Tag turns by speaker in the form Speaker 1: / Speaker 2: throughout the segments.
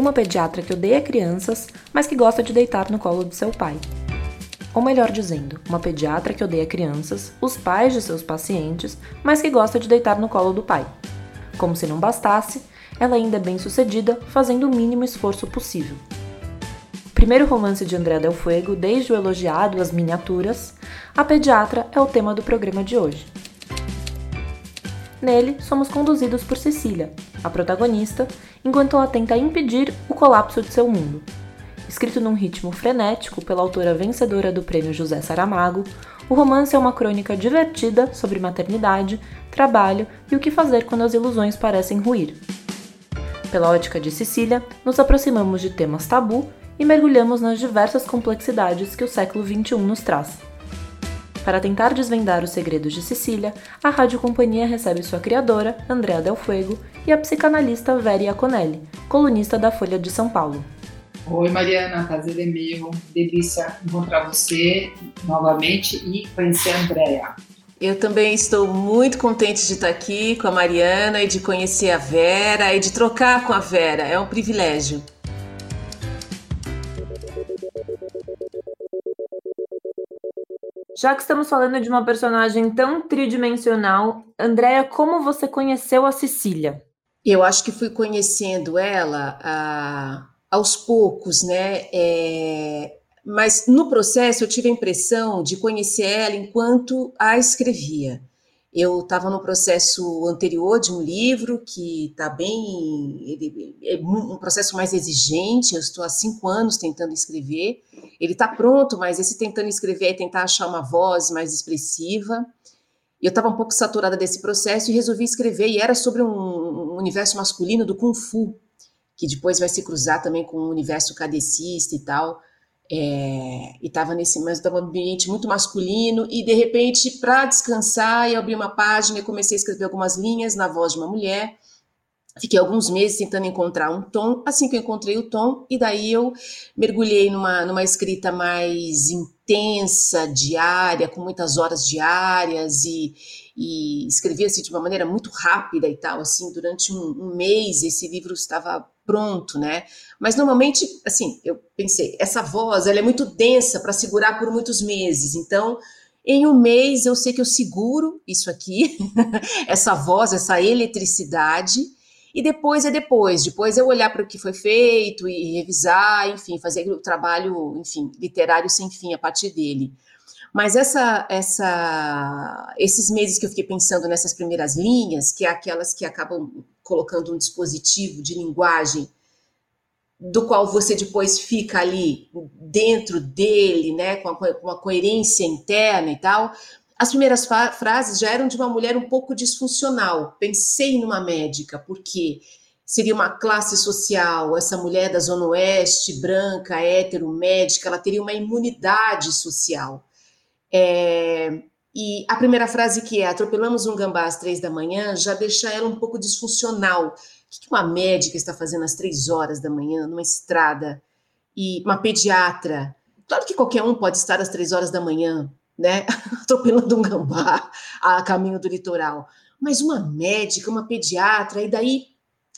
Speaker 1: uma pediatra que odeia crianças, mas que gosta de deitar no colo de seu pai. Ou melhor dizendo, uma pediatra que odeia crianças, os pais de seus pacientes, mas que gosta de deitar no colo do pai. Como se não bastasse, ela ainda é bem sucedida, fazendo o mínimo esforço possível. Primeiro romance de André Del Fuego, desde o elogiado As Miniaturas, a pediatra é o tema do programa de hoje. Nele, somos conduzidos por Cecília, a protagonista, enquanto ela tenta impedir o colapso de seu mundo. Escrito num ritmo frenético pela autora vencedora do prêmio José Saramago, o romance é uma crônica divertida sobre maternidade, trabalho e o que fazer quando as ilusões parecem ruir. Pela ótica de Cecília, nos aproximamos de temas tabu e mergulhamos nas diversas complexidades que o século XXI nos traz. Para tentar desvendar os segredos de Cecília, a Rádio Companhia recebe sua criadora, Andrea Del Fuego, e a psicanalista Vera Iaconelli, colunista da Folha de São Paulo.
Speaker 2: Oi, Mariana, prazer é meu. Delícia encontrar você novamente e conhecer a Andrea.
Speaker 3: Eu também estou muito contente de estar aqui com a Mariana e de conhecer a Vera e de trocar com a Vera. É um privilégio.
Speaker 1: Já que estamos falando de uma personagem tão tridimensional, Andréia, como você conheceu a Cecília?
Speaker 3: Eu acho que fui conhecendo ela ah, aos poucos, né? É, mas no processo eu tive a impressão de conhecer ela enquanto a escrevia. Eu estava no processo anterior de um livro que está bem. Ele, é um processo mais exigente, eu estou há cinco anos tentando escrever. Ele está pronto, mas esse tentando escrever é tentar achar uma voz mais expressiva. Eu estava um pouco saturada desse processo e resolvi escrever, e era sobre um, um universo masculino do Kung Fu, que depois vai se cruzar também com o universo cadecista e tal. É, e estava nesse mas um ambiente muito masculino e de repente para descansar eu abri uma página e comecei a escrever algumas linhas na voz de uma mulher. Fiquei alguns meses tentando encontrar um tom assim que eu encontrei o tom e daí eu mergulhei numa, numa escrita mais intensa diária com muitas horas diárias e, e escrevia assim de uma maneira muito rápida e tal assim durante um, um mês esse livro estava pronto, né? Mas normalmente, assim, eu pensei, essa voz, ela é muito densa para segurar por muitos meses. Então, em um mês eu sei que eu seguro isso aqui, essa voz, essa eletricidade, e depois é depois. Depois eu olhar para o que foi feito e revisar, enfim, fazer o trabalho, enfim, literário sem fim a partir dele. Mas essa, essa, esses meses que eu fiquei pensando nessas primeiras linhas, que é aquelas que acabam colocando um dispositivo de linguagem do qual você depois fica ali dentro dele, né, com uma coerência interna e tal. As primeiras frases já eram de uma mulher um pouco disfuncional. Pensei numa médica, porque seria uma classe social, essa mulher da Zona Oeste, branca, hétero, médica, ela teria uma imunidade social. É, e a primeira frase que é atropelamos um gambá às três da manhã já deixa ela um pouco disfuncional. O que uma médica está fazendo às três horas da manhã numa estrada? E uma pediatra. Claro que qualquer um pode estar às três horas da manhã, né? Atropelando um gambá a caminho do litoral. Mas uma médica, uma pediatra, e daí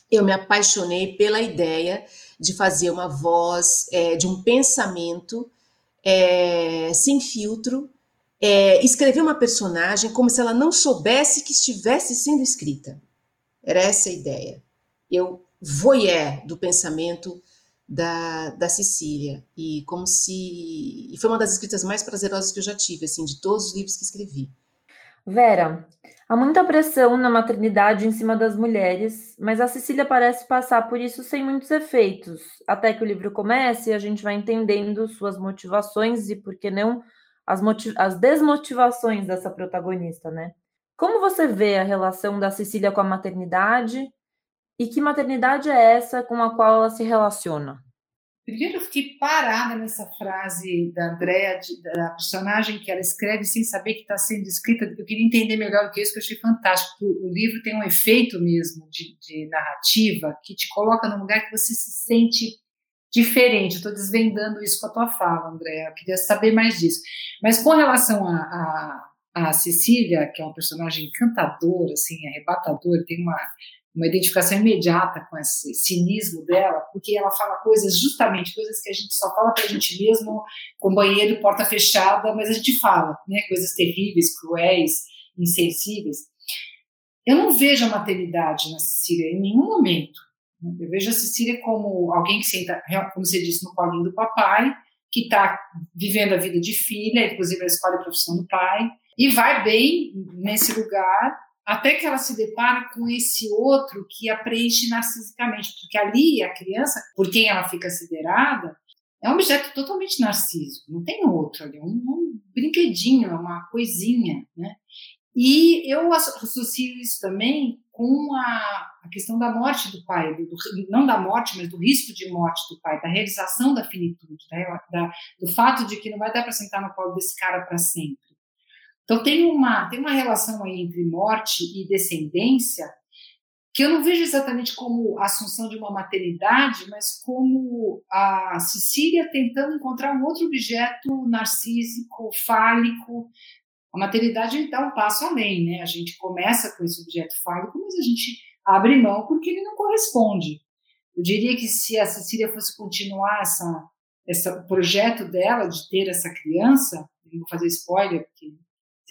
Speaker 3: eu me apaixonei pela ideia de fazer uma voz, é, de um pensamento é, sem filtro, é, escrever uma personagem como se ela não soubesse que estivesse sendo escrita. Era essa a ideia. Eu voyeur do pensamento da, da Cecília e como se e foi uma das escritas mais prazerosas que eu já tive assim de todos os livros que escrevi.
Speaker 1: Vera, há muita pressão na maternidade em cima das mulheres, mas a Cecília parece passar por isso sem muitos efeitos. Até que o livro comece, a gente vai entendendo suas motivações e por que não as, as desmotivações dessa protagonista, né? Como você vê a relação da Cecília com a maternidade e que maternidade é essa com a qual ela se relaciona?
Speaker 2: Primeiro, eu fiquei parada nessa frase da Andrea, da personagem que ela escreve sem saber que está sendo escrita. Eu queria entender melhor o que é isso, que eu achei fantástico. O livro tem um efeito mesmo de, de narrativa que te coloca num lugar que você se sente diferente. Estou desvendando isso com a tua fala, André. Eu queria saber mais disso. Mas com relação a, a, a, Cecília, que é uma personagem encantadora, assim, arrebatadora, tem uma uma identificação imediata com esse cinismo dela, porque ela fala coisas, justamente, coisas que a gente só fala para a gente mesmo com banheiro e porta fechada, mas a gente fala, né? Coisas terríveis, cruéis, insensíveis. Eu não vejo a maternidade na Cecília em nenhum momento. Eu vejo a Cecília como alguém que senta, como você disse, no colinho do papai, que está vivendo a vida de filha, inclusive ela escolhe a profissão do pai, e vai bem nesse lugar, até que ela se depara com esse outro que a preenche narcisicamente, porque ali a criança, por quem ela fica siderada, é um objeto totalmente narcísico, não tem outro ali, é um, um brinquedinho, é uma coisinha, né? E eu associo isso também com a, a questão da morte do pai, do, não da morte, mas do risco de morte do pai, da realização da finitude, da, do fato de que não vai dar para sentar no colo desse cara para sempre. Então tem uma, tem uma relação aí entre morte e descendência que eu não vejo exatamente como a assunção de uma maternidade, mas como a Sicília tentando encontrar um outro objeto narcísico, fálico, a maternidade dá um passo além, né? A gente começa com esse objeto fálico, mas a gente abre mão porque ele não corresponde. Eu diria que se a Cecília fosse continuar essa, esse projeto dela de ter essa criança, vou fazer spoiler, porque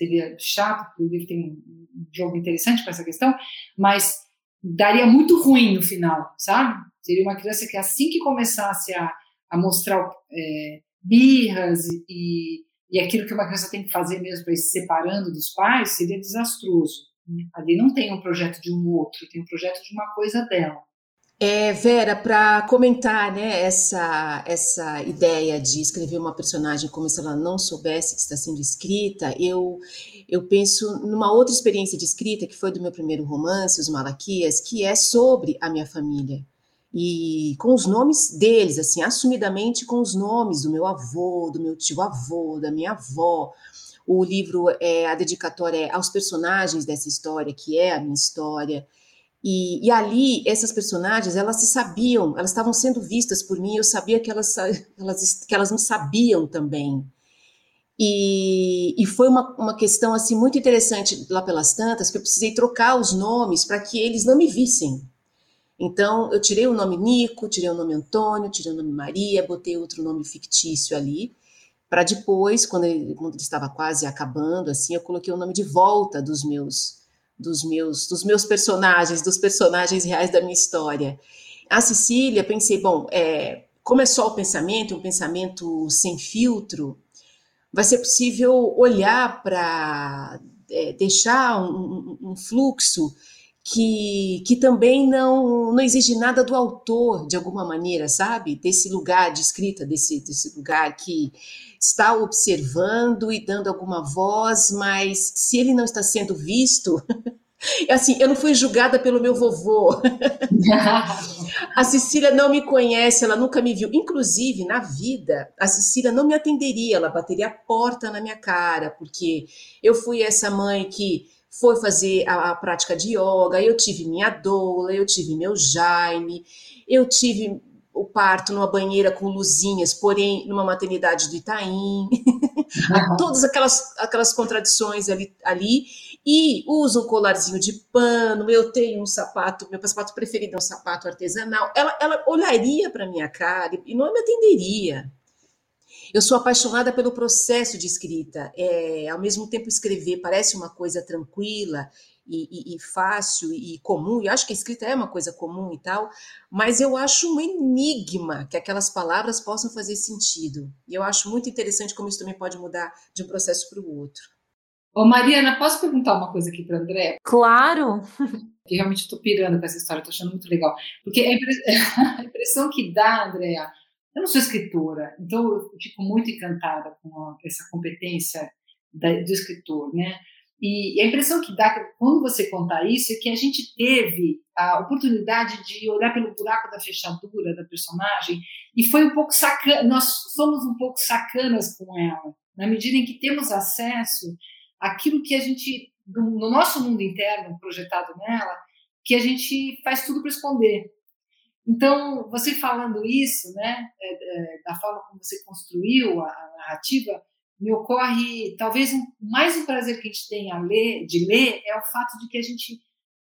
Speaker 2: seria chato, porque o livro tem um jogo interessante com essa questão, mas daria muito ruim no final, sabe? Seria uma criança que assim que começasse a, a mostrar é, birras e, e aquilo que uma criança tem que fazer mesmo para ir se separando dos pais seria desastroso. Né? Ali não tem um projeto de um outro, tem um projeto de uma coisa dela.
Speaker 3: É, Vera, para comentar né, essa, essa ideia de escrever uma personagem como se ela não soubesse que está sendo escrita, eu, eu penso numa outra experiência de escrita que foi do meu primeiro romance, Os Malaquias, que é sobre a minha família e com os nomes deles, assim, assumidamente com os nomes do meu avô, do meu tio-avô, da minha avó. O livro é a dedicatória é aos personagens dessa história, que é a minha história. E, e, ali, essas personagens, elas se sabiam, elas estavam sendo vistas por mim, eu sabia que elas, elas, que elas me sabiam também. E, e foi uma, uma questão assim muito interessante lá pelas tantas, que eu precisei trocar os nomes para que eles não me vissem, então, eu tirei o nome Nico, tirei o nome Antônio, tirei o nome Maria, botei outro nome fictício ali, para depois, quando ele, quando ele, estava quase acabando, assim, eu coloquei o nome de volta dos meus, dos meus, dos meus personagens, dos personagens reais da minha história. A Cecília, pensei, bom, é, como é só o pensamento, um pensamento sem filtro, vai ser possível olhar para é, deixar um, um fluxo que, que também não, não exige nada do autor, de alguma maneira, sabe? Desse lugar de escrita, desse, desse lugar que está observando e dando alguma voz, mas se ele não está sendo visto. Assim, eu não fui julgada pelo meu vovô. a Cecília não me conhece, ela nunca me viu. Inclusive, na vida, a Cecília não me atenderia, ela bateria a porta na minha cara, porque eu fui essa mãe que foi fazer a, a prática de yoga, eu tive minha doula, eu tive meu Jaime, eu tive o parto numa banheira com luzinhas, porém numa maternidade do Itaim, uhum. todas aquelas, aquelas contradições ali, ali, e uso um colarzinho de pano, eu tenho um sapato, meu sapato preferido é um sapato artesanal, ela, ela olharia para minha cara e não me atenderia. Eu sou apaixonada pelo processo de escrita. É, ao mesmo tempo, escrever parece uma coisa tranquila e, e, e, fácil e comum, e acho que a escrita é uma coisa comum e tal, mas eu acho um enigma que aquelas palavras possam fazer sentido. E eu acho muito interessante como isso também pode mudar de um processo para o outro.
Speaker 2: Ô Mariana, posso perguntar uma coisa aqui para André?
Speaker 1: Claro!
Speaker 2: Que realmente estou pirando com essa história, estou achando muito legal. Porque a impressão que dá, Andréa, eu não sou escritora, então eu fico muito encantada com essa competência do escritor, né? E a impressão que dá quando você contar isso é que a gente teve a oportunidade de olhar pelo buraco da fechadura da personagem e foi um pouco sacana, nós somos um pouco sacanas com ela, na medida em que temos acesso àquilo que a gente, no nosso mundo interno projetado nela, que a gente faz tudo para esconder. Então, você falando isso, né, é, é, da forma como você construiu a narrativa, me ocorre talvez um, mais um prazer que a gente tem a ler, de ler é o fato de que a gente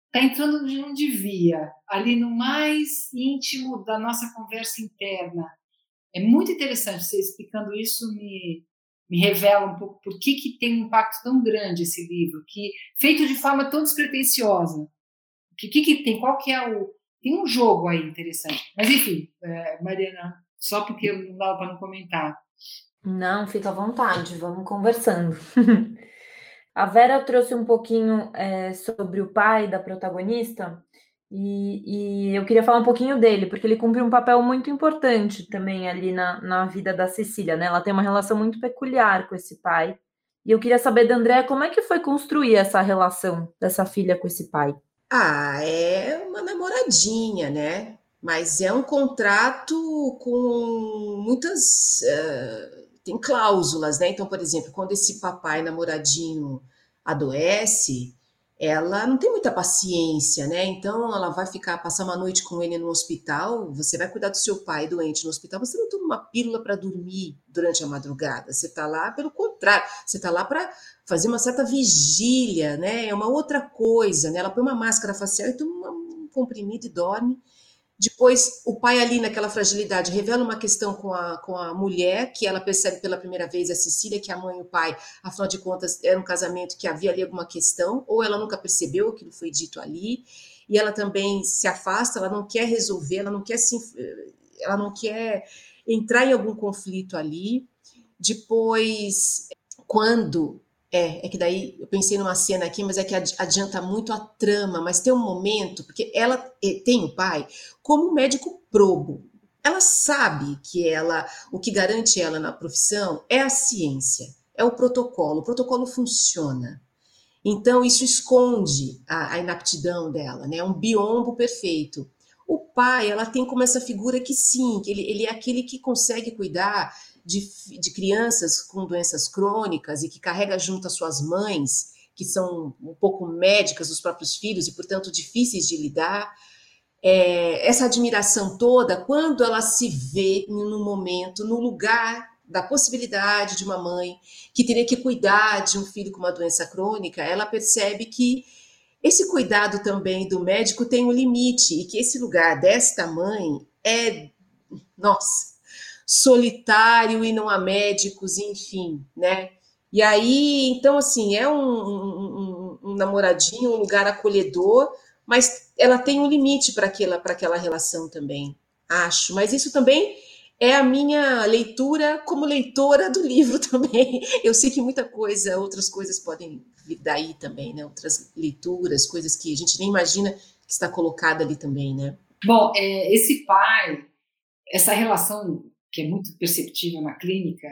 Speaker 2: está entrando onde não devia, ali no mais íntimo da nossa conversa interna. É muito interessante você explicando isso, me, me revela um pouco por que, que tem um impacto tão grande esse livro, que feito de forma tão despretensiosa. O que, que, que tem? Qual que é o. Tem um jogo aí interessante. Mas, enfim, é, Mariana, só porque não dava para não comentar.
Speaker 1: Não, fica à vontade, vamos conversando. A Vera trouxe um pouquinho é, sobre o pai da protagonista, e, e, eu queria falar um pouquinho dele, porque ele cumpre um papel muito importante também ali na, na vida da Cecília, né? Ela tem uma relação muito peculiar com esse pai. E eu queria saber da André como é que foi construir essa relação dessa filha com esse pai.
Speaker 3: Ah, é uma namoradinha, né? Mas é um contrato com muitas. Uh tem cláusulas, né? Então, por exemplo, quando esse papai namoradinho adoece, ela não tem muita paciência, né? Então ela vai ficar passar uma noite com ele no hospital. Você vai cuidar do seu pai doente no hospital. Você não toma uma pílula para dormir durante a madrugada. Você está lá, pelo contrário, você está lá para fazer uma certa vigília, né? É uma outra coisa, né? Ela põe uma máscara facial e toma um comprimido e dorme. Depois, o pai ali naquela fragilidade revela uma questão com a, com a mulher, que ela percebe pela primeira vez, a Cecília, que a mãe e o pai, afinal de contas, era um casamento que havia ali alguma questão, ou ela nunca percebeu aquilo foi dito ali, e ela também se afasta, ela não quer resolver, ela não quer se, ela não quer entrar em algum conflito ali. Depois, quando é, é que daí eu pensei numa cena aqui, mas é que adianta muito a trama, mas tem um momento, porque ela tem o pai como um médico probo. Ela sabe que ela, o que garante ela na profissão é a ciência, é o protocolo. O protocolo funciona. Então, isso esconde a, a inaptidão dela, né? É um biombo perfeito. O pai, ela tem como essa figura que sim, que ele, ele é aquele que consegue cuidar de, de crianças com doenças crônicas e que carrega junto as suas mães, que são um pouco médicas dos próprios filhos e, portanto, difíceis de lidar. É, essa admiração toda, quando ela se vê no momento, no lugar da possibilidade de uma mãe que teria que cuidar de um filho com uma doença crônica, ela percebe que esse cuidado também do médico tem um limite e que esse lugar desta mãe é, nossa, solitário e não há médicos, enfim, né? E aí, então, assim, é um, um, um, namoradinho, um lugar acolhedor, mas ela tem um limite para aquela, aquela relação também, acho. Mas isso também é a minha leitura como leitora do livro também. Eu sei que muita coisa, outras coisas podem vir daí também, né? Outras leituras, coisas que a gente nem imagina que está colocada ali também, né?
Speaker 2: Bom, é, esse pai, essa relação que é muito perceptível na clínica,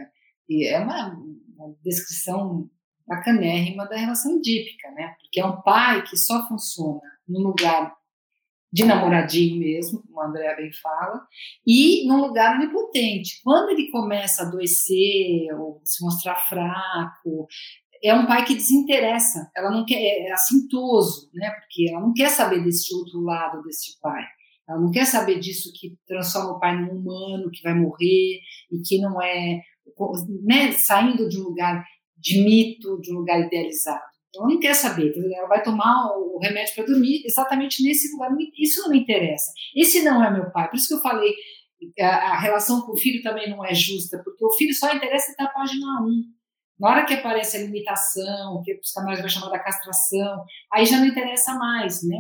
Speaker 2: e é uma, uma descrição bacanérrima da relação idípica, né? Porque é um pai que só funciona num lugar de namoradinho mesmo, como a Andrea bem fala, e num lugar onipotente. Quando ele começa a adoecer ou se mostrar fraco, é um pai que desinteressa, ela não quer, é assintoso, né? Porque ela não quer saber desse outro lado desse pai. Ela não quer saber disso que transforma o pai num humano que vai morrer e que não é, né, saindo de um lugar de mito, de um lugar idealizado. Ela não quer saber, ela vai tomar o remédio para dormir exatamente nesse lugar. Isso não me interessa. Esse não é meu pai. Por isso que eu falei, a, a relação com o filho também não é justa, porque o filho só interessa até a página 1. Na hora que aparece a limitação, que os canais vão chamar da castração, aí já não interessa mais, né?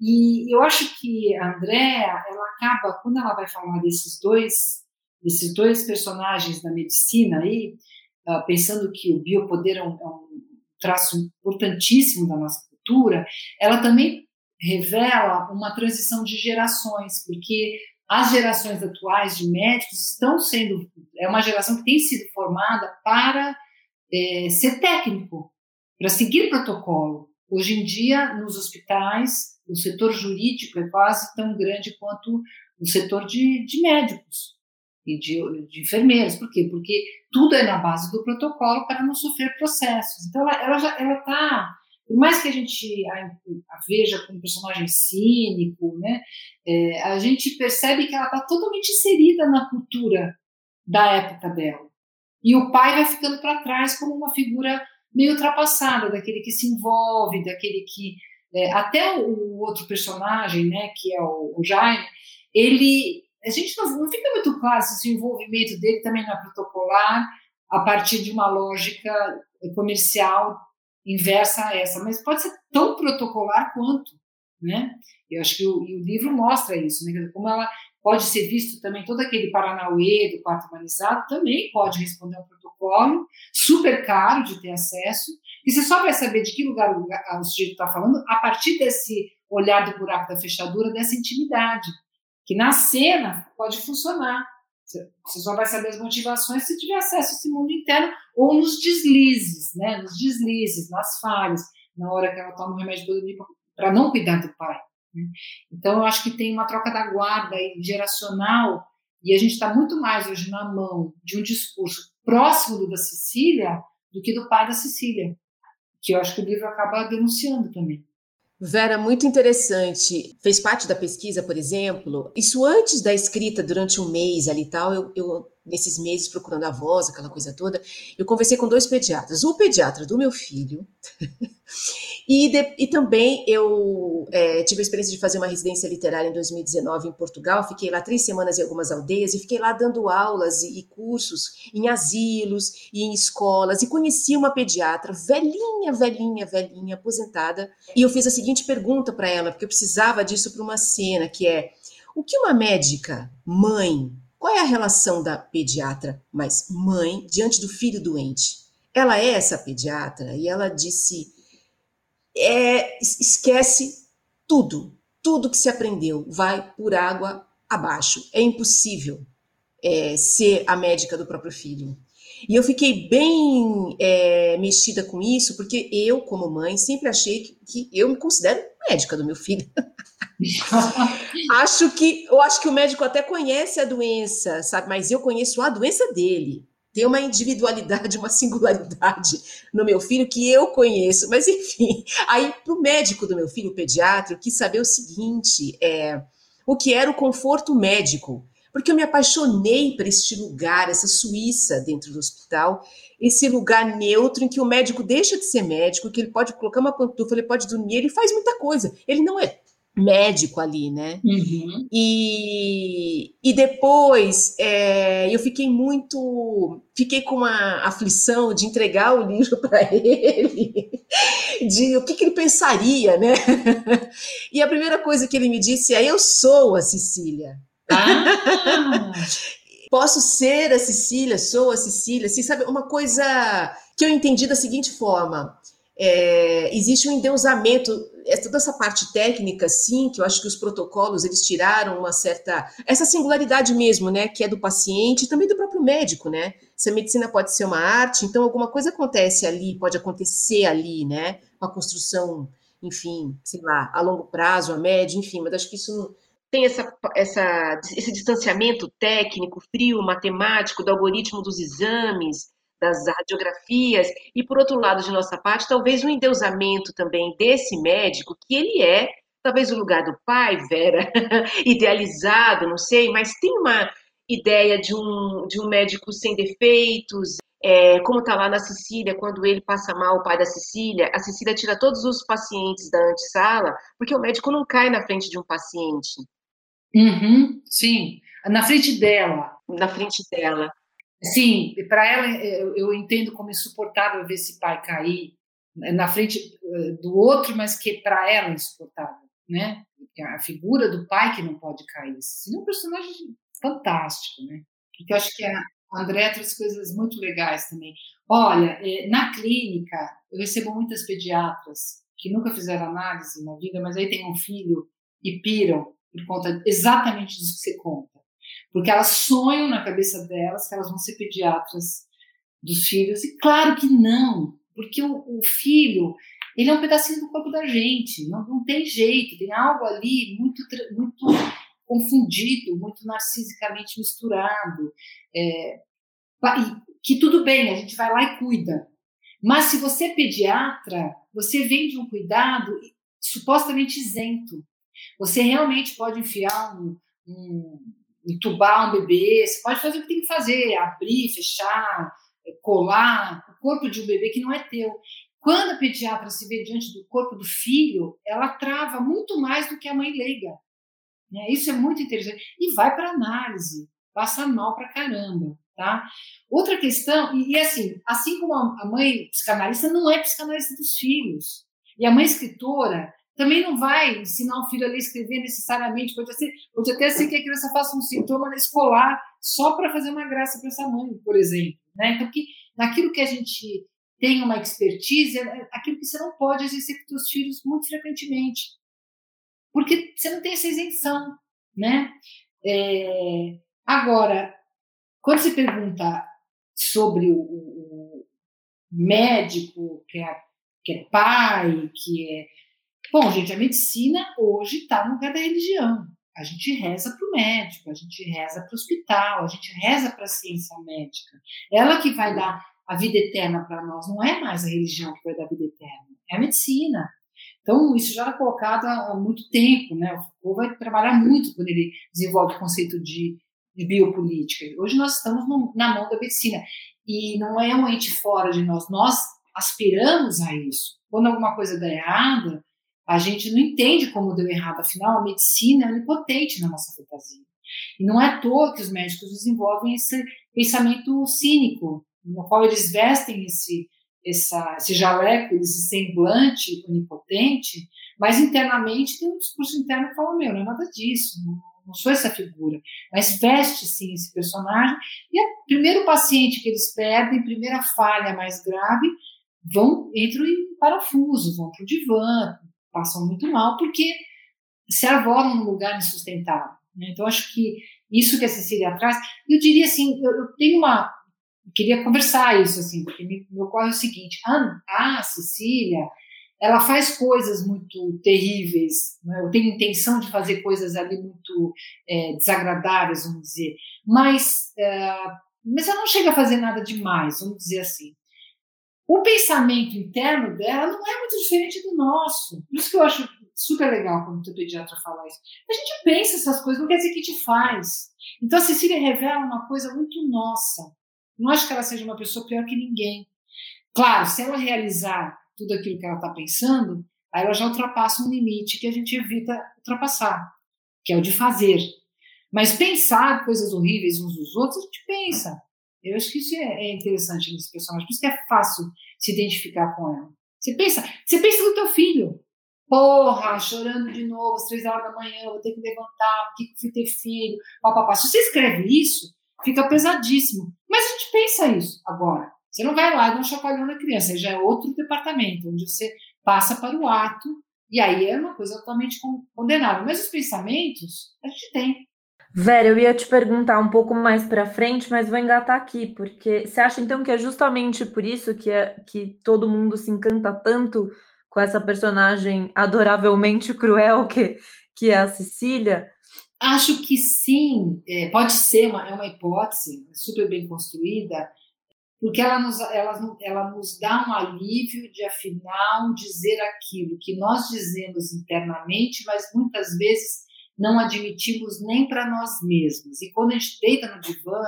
Speaker 2: E eu acho que a Andrea, ela acaba, quando ela vai falar desses dois, desses dois personagens da medicina aí, uh, pensando que o biopoder é um, é um traço importantíssimo da nossa cultura, ela também revela uma transição de gerações, porque as gerações atuais de médicos estão sendo, é uma geração que tem sido formada para é, ser técnico, para seguir protocolo. Hoje em dia, nos hospitais, o setor jurídico é quase tão grande quanto o setor de, de médicos e de, de, enfermeiros. Por quê? Porque tudo é na base do protocolo para não sofrer processos. Então, ela, ela já ela está, por mais que a gente a, a veja como um personagem cínico, né, é, a gente percebe que ela está totalmente inserida na cultura da época dela. E o pai vai ficando para trás como uma figura meio ultrapassada, daquele que se envolve, daquele que É, até o, outro personagem, né, que é o, o Jaime, ele a gente não, não, fica muito claro se o envolvimento dele também não é protocolar a partir de uma lógica comercial inversa a essa, mas pode ser tão protocolar quanto, né? Eu acho que o, o livro mostra isso, né? Como ela pode ser visto também todo aquele Paranauê do quarto humanizado também pode responder um protocolo super caro de ter acesso e você só vai saber de que lugar o sujeito está falando a partir desse olhar do buraco da fechadura, dessa intimidade, que na cena pode funcionar. Você só vai saber as motivações se tiver acesso a esse mundo interno ou nos deslizes, né? Nos deslizes, nas falhas, na hora que ela toma o remédio para não cuidar do pai. Né? Então, eu acho que tem uma troca da guarda geracional e a gente está muito mais hoje na mão de um discurso próximo do da Cecília do que do pai da Cecília, que eu acho que o livro acaba denunciando também.
Speaker 3: Vera, muito interessante. Fez parte da pesquisa, por exemplo. Isso antes da escrita, durante um mês ali e tal, eu, eu, nesses meses procurando a voz, aquela coisa toda, eu conversei com dois pediatras. O pediatra do meu filho E, de, e também eu é, tive a experiência de fazer uma residência literária em 2019 em Portugal. Fiquei lá três semanas em algumas aldeias e fiquei lá dando aulas e, e cursos em asilos e em escolas. E conheci uma pediatra, velhinha, velhinha, velhinha, aposentada. E eu fiz a seguinte pergunta para ela, porque eu precisava disso para uma cena, que é o que uma médica, mãe, qual é a relação da pediatra, mas mãe, diante do filho doente? Ela é essa pediatra e ela disse é, esquece tudo, tudo que se aprendeu vai por água abaixo. É impossível é, ser a médica do próprio filho. E eu fiquei bem é, mexida com isso, porque eu, como mãe, sempre achei que, que eu me considero médica do meu filho. acho que eu acho que o médico até conhece a doença, sabe? Mas eu conheço a doença dele tem uma individualidade, uma singularidade no meu filho que eu conheço. Mas, enfim, aí para o médico do meu filho, o pediatra, eu quis saber o seguinte: é, o que era o conforto médico. Porque eu me apaixonei por este lugar, essa Suíça dentro do hospital, esse lugar neutro em que o médico deixa de ser médico, que ele pode colocar uma pantufa, ele pode dormir, ele faz muita coisa. Ele não é médico ali, né? Uhum. E, e depois é, eu fiquei muito, fiquei com uma aflição de entregar o livro para ele, de o que, que, ele pensaria, né? E a primeira coisa que ele me disse é: eu sou a Cecília. Ah. Posso ser a Cecília, sou a Cecília, assim, sabe? Uma coisa que eu entendi da seguinte forma: é, existe um endeusamento é toda essa parte técnica, sim, que eu acho que os protocolos eles tiraram uma certa essa singularidade mesmo, né, que é do paciente e também do próprio médico, né? Se a medicina pode ser uma arte, então alguma coisa acontece ali, pode acontecer ali, né? Uma construção, enfim, sei lá, a longo prazo, a médio, enfim, mas acho que isso tem essa, essa, esse distanciamento técnico, frio, matemático, do algoritmo dos exames, das radiografias, e por outro lado, de nossa parte, talvez um endeusamento também desse médico, que ele é talvez o lugar do pai, Vera, idealizado, não sei, mas tem uma ideia de um, de um médico sem defeitos, é, como está lá na Sicília, quando ele passa mal, o pai da Sicília, a Sicília tira todos os pacientes da antessala, porque o médico não cai na frente de um paciente.
Speaker 2: Uhum, sim, na frente dela.
Speaker 3: Na frente dela.
Speaker 2: Sim, para ela eu entendo como insuportável ver esse pai cair na frente eh, do outro, mas que para ela é insuportável, né? A figura do pai que não pode cair. Seria um personagem fantástico, né? Eu acho que a André trouxe coisas muito legais também. Olha, eh, na clínica eu recebo muitas pediatras que nunca fizeram análise na vida, mas aí tem um filho e piram por conta exatamente disso que você conta porque elas sonham na cabeça delas que elas vão ser pediatras dos filhos, e claro que não, porque o, o filho ele é um pedacinho do corpo da gente, não, não tem jeito, tem algo ali muito, muito confundido, muito narcisicamente misturado, é, que tudo bem, a gente vai lá e cuida. Mas se você é pediatra, você vem de um cuidado supostamente isento. Você realmente pode enfiar um, um entubar um bebê, você pode fazer o que tem que fazer, abrir, fechar, colar o corpo de um bebê que não é teu. quando a pediatra se vê diante do corpo do filho, ela trava muito mais do que a mãe leiga. Né? Isso é muito interessante. E vai para análise, passa mal para caramba. Tá? Outra questão, e, e, assim, assim como a mãe psicanalista não é psicanalista dos filhos, e a mãe escritora também não vai ensinar o filho a ler e escrever necessariamente, pode, ser, pode até ser que a criança faça um sintoma escolar só para fazer uma graça para essa mãe, por exemplo. Né? Então, que, naquilo que a gente tem uma expertise, é aquilo que você não pode exercer com seus filhos muito frequentemente, porque você não tem essa isenção. Né? É, agora, quando se pergunta sobre o, o médico, que é, que é pai, que é. Bom, gente, a medicina hoje está no lugar da religião. A gente reza para o médico, a gente reza para o hospital, a gente reza para a ciência médica. Ela que vai dar a vida eterna para nós, não é mais a religião que vai dar a vida eterna, é a medicina. Então, isso já era colocado há muito tempo, né? O Foucault vai trabalhar muito quando ele desenvolve o conceito de de biopolítica. Hoje nós estamos no, na mão da medicina e não é um ente fora de nós. Nós aspiramos a isso. Quando alguma coisa dá errada, a gente não entende como deu errado. Afinal, a medicina é onipotente na nossa fantasia. E não é à toa que os médicos desenvolvem esse pensamento cínico, no qual eles vestem esse, essa, esse jaleco, esse semblante onipotente, mas internamente tem um discurso interno que fala: meu, não é nada disso, não sou essa figura, mas veste sim esse personagem. E o primeiro paciente que eles perdem, primeira falha mais grave, vão entram em parafuso, vão para o divã, passam muito mal, porque se arvoram num lugar insustentável. Né? Então, acho que isso que a Cecília traz, eu diria assim, eu, eu tenho uma. Eu queria conversar isso, assim, porque me, me ocorre o seguinte: a, a Cecília ela faz coisas muito terríveis, né? eu tenho intenção de fazer coisas ali muito é, desagradáveis, vamos dizer, mas, é, mas ela não chega a fazer nada demais, vamos dizer assim. O pensamento interno dela não é muito diferente do nosso. Por isso que eu acho super legal quando o pediatra fala isso. A gente pensa essas coisas, não quer dizer que a gente faz. Então a Cecília revela uma coisa muito nossa. Não acho que ela seja uma pessoa pior que ninguém. Claro, se ela realizar tudo aquilo que ela está pensando, aí ela já ultrapassa um limite que a gente evita ultrapassar, que é o de fazer. Mas pensar coisas horríveis uns dos outros, a gente pensa. Eu acho que isso é, é interessante nesse personagem, por isso que é fácil se identificar com ela. Você pensa, você pensa no teu filho. Porra, chorando de novo às três horas da manhã, vou ter que levantar, por que fui ter filho, papapá. Se você escreve isso, fica pesadíssimo. Mas a gente pensa isso agora. Você não vai lá e dá um chacoalhão na criança, já é outro departamento, onde você passa para o ato, e aí é uma coisa totalmente condenável. Mas os pensamentos, a gente tem.
Speaker 1: Vera, eu ia te perguntar um pouco mais para frente, mas vou engatar aqui, porque você acha então que é justamente por isso que, é, que todo mundo se encanta tanto com essa personagem adoravelmente cruel que, que é a Cecília?
Speaker 2: Acho que sim, é, pode ser, uma, é uma hipótese super bem construída, porque ela nos, ela, ela nos dá um alívio de, afinal, dizer aquilo que nós dizemos internamente, mas muitas vezes não admitimos nem para nós mesmos. E quando a gente deita no divã,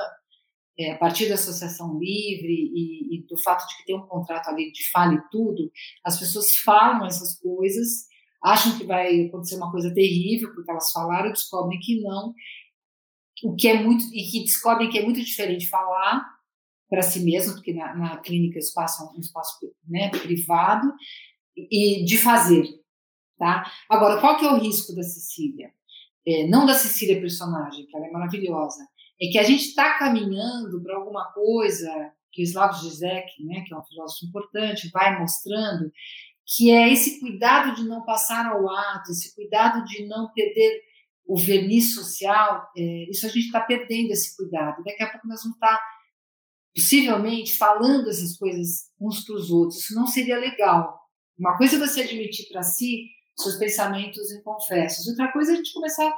Speaker 2: é, a partir da associação livre e, e, do fato de que tem um contrato ali de fale tudo, as pessoas falam essas coisas, acham que vai acontecer uma coisa terrível porque elas falaram, descobrem que não, o que é muito e que descobrem que é muito diferente falar para si mesmo, porque na, na clínica espaço é um espaço né, privado, e de fazer. Tá? Agora, qual que é o risco da Cecília? É, não da Cecília personagem, que ela é maravilhosa, é que a gente está caminhando para alguma coisa que o Slavoj Zizek, né, que é um filósofo importante, vai mostrando, que é esse cuidado de não passar ao ato, esse cuidado de não perder o verniz social, é, isso a gente está perdendo esse cuidado. Daqui a pouco nós vamos estar tá possivelmente falando essas coisas uns para os outros. Isso não seria legal. Uma coisa é você admitir para si seus pensamentos inconfessos, outra coisa é a gente começar a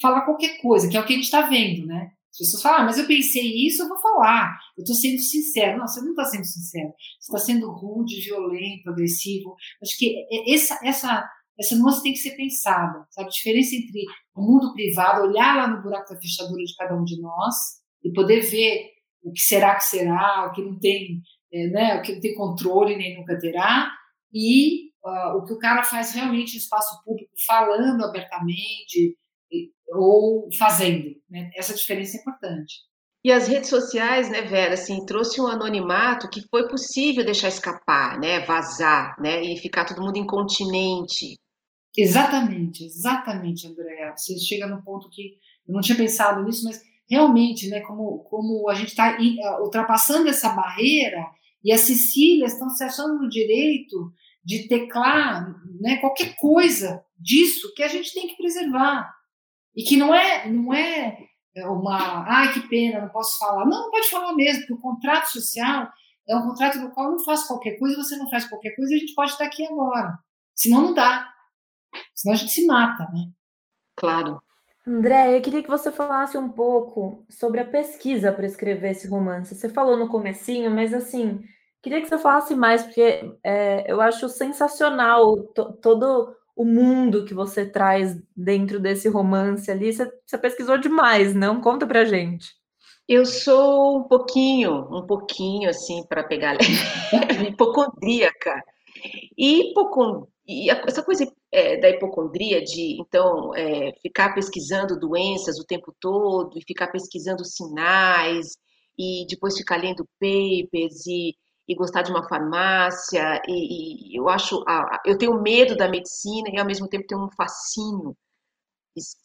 Speaker 2: falar qualquer coisa, que é o que a gente está vendo, né? As pessoas falam, ah, mas eu pensei isso, eu vou falar. Eu estou sendo sincero. Não, você não está sendo sincero. Você está sendo rude, violento, agressivo. Acho que essa, essa, essa nuance tem que ser pensada, sabe? A diferença entre o mundo privado, olhar lá no buraco da fechadura de cada um de nós e poder ver o que será que será, o que não tem, é, né, o que não tem controle nem nunca terá, e uh, o que o cara faz realmente no espaço público, falando abertamente ou fazendo. Né? Essa diferença é importante.
Speaker 3: E as redes sociais, né, Vera, assim, trouxe um anonimato que foi possível deixar escapar, né, vazar, né, e ficar todo mundo incontinente.
Speaker 2: Exatamente, exatamente, Andréa. Você chega no ponto que eu não tinha pensado nisso, mas realmente, né, como, como a gente está ultrapassando essa barreira e as Cecílias estão se achando no direito de teclar né, qualquer coisa disso que a gente tem que preservar. E que não é, não é uma, ai que pena, não posso falar. Não, não pode falar mesmo, porque o contrato social é um contrato no qual eu não faço qualquer coisa, você não faz qualquer coisa, a gente pode estar aqui agora. Senão não dá. Senão a gente se mata, né?
Speaker 3: Claro.
Speaker 1: André, eu queria que você falasse um pouco sobre a pesquisa para escrever esse romance. Você falou no comecinho, mas assim, queria que você falasse mais, porque é, eu acho sensacional todo o mundo que você traz dentro desse romance ali. Você, você pesquisou demais, não? Conta pra gente.
Speaker 3: Eu sou um pouquinho, um pouquinho assim, para pegar hipocondríaca. E, hipocond... e essa coisa é, da hipocondria de, então, é, ficar pesquisando doenças o tempo todo e ficar pesquisando sinais e depois ficar lendo papers e e gostar de uma farmácia, e, e eu acho, eu tenho medo da medicina e ao mesmo tempo tenho um fascínio,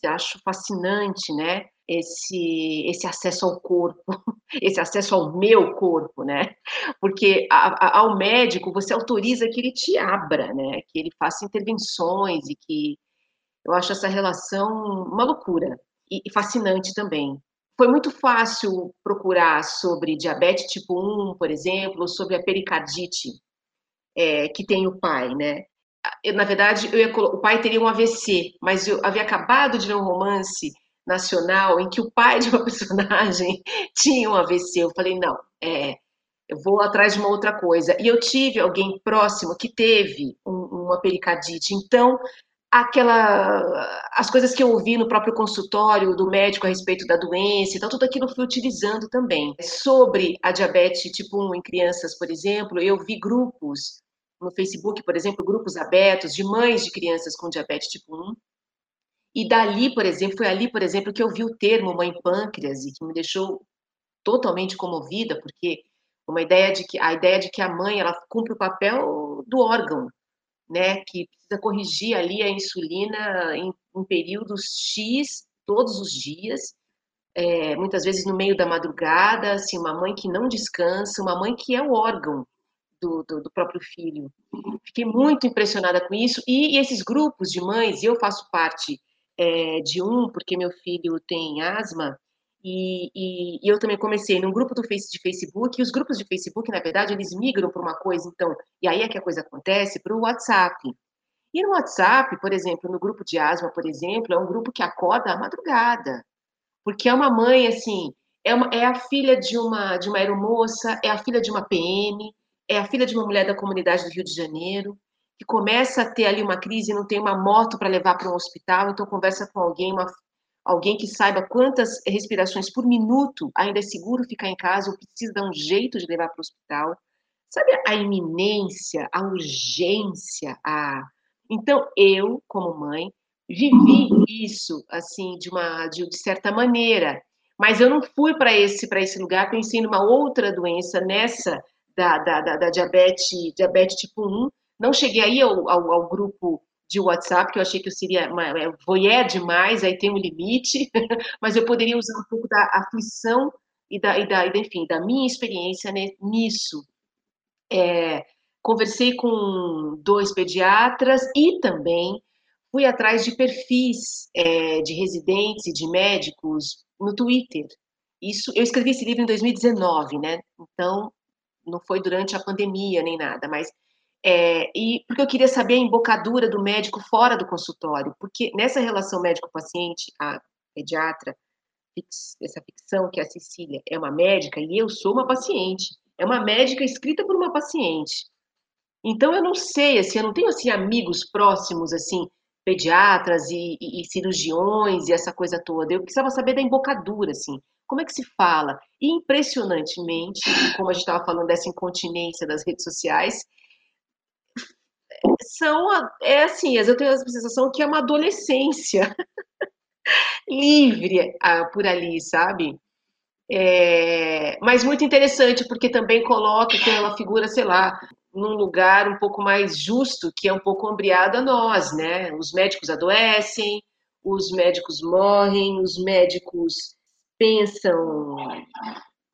Speaker 3: acho fascinante, né, esse, esse acesso ao corpo, esse acesso ao meu corpo, né, porque a, a, ao médico você autoriza que ele te abra, né, que ele faça intervenções e que eu acho essa relação uma loucura e, e fascinante também foi muito fácil procurar sobre diabetes tipo 1, por exemplo, ou sobre a pericardite é, que tem o pai, né? Eu, na verdade, eu ia, o pai teria um AVC, mas eu havia acabado de ler um romance nacional em que o pai de uma personagem tinha um AVC. Eu falei, não, é, eu vou atrás de uma outra coisa. E eu tive alguém próximo que teve um, uma pericardite. Então, aquela as coisas que eu ouvi no próprio consultório do médico a respeito da doença, então tudo aquilo eu fui utilizando também. Sobre a diabetes tipo 1 em crianças, por exemplo, eu vi grupos no Facebook, por exemplo, grupos abertos de mães de crianças com diabetes tipo 1. E dali, por exemplo, foi ali, por exemplo, que eu vi o termo mãe pâncreas e que me deixou totalmente comovida, porque uma ideia de que a ideia de que a mãe ela cumpre o papel do órgão, né, que precisa corrigir ali a insulina em, em períodos X todos os dias, é, muitas vezes no meio da madrugada, assim, uma mãe que não descansa, uma mãe que é o órgão do, do, do próprio filho. Fiquei muito impressionada com isso, e, e esses grupos de mães, eu faço parte é, de um, porque meu filho tem asma, e, e, eu também comecei num grupo do face, de Facebook, e os grupos de Facebook, na verdade, eles migram para uma coisa, então, e aí é que a coisa acontece, para o WhatsApp. E no WhatsApp, por exemplo, no grupo de asma, por exemplo, é um grupo que acorda à madrugada, porque é uma mãe, assim, é, uma, é a filha de uma, de uma aeromoça, é a filha de uma PM, é a filha de uma mulher da comunidade do Rio de Janeiro, que começa a ter ali uma crise não tem uma moto para levar para um hospital, então conversa com alguém, uma alguém que saiba quantas respirações por minuto ainda é seguro ficar em casa ou precisa dar um jeito de levar para o hospital. Sabe a iminência, a urgência, a Então eu, como mãe, vivi isso assim de uma de, de certa maneira, mas eu não fui para esse para esse lugar, pensei numa outra doença nessa da, da, da, da diabetes, diabetes tipo 1, não cheguei aí ao, ao, ao grupo de WhatsApp, que eu achei que eu seria uma, é, voyeur demais, aí tem um limite, mas eu poderia usar um pouco da aflição e da, e da enfim, da minha experiência né, nisso. É, conversei com dois pediatras e também fui atrás de perfis é, de residentes e de médicos no Twitter. Isso, eu escrevi esse livro em 2019, né? Então, não foi durante a pandemia nem nada, mas é, e porque eu queria saber a embocadura do médico fora do consultório, porque nessa relação médico-paciente, a pediatra, essa ficção que é a Cecília é uma médica e eu sou uma paciente, é uma médica escrita por uma paciente. Então eu não sei, assim, eu não tenho assim amigos próximos assim, pediatras e, e, e cirurgiões e essa coisa toda. Eu precisava saber da embocadura, assim, como é que se fala? E impressionantemente, como a gente estava falando dessa incontinência das redes sociais, são, é assim, eu tenho a sensação que é uma adolescência livre por ali, sabe? É, mas muito interessante, porque também coloca que uma figura, sei lá, num lugar um pouco mais justo, que é um pouco ombreado a nós, né? Os médicos adoecem, os médicos morrem, os médicos pensam,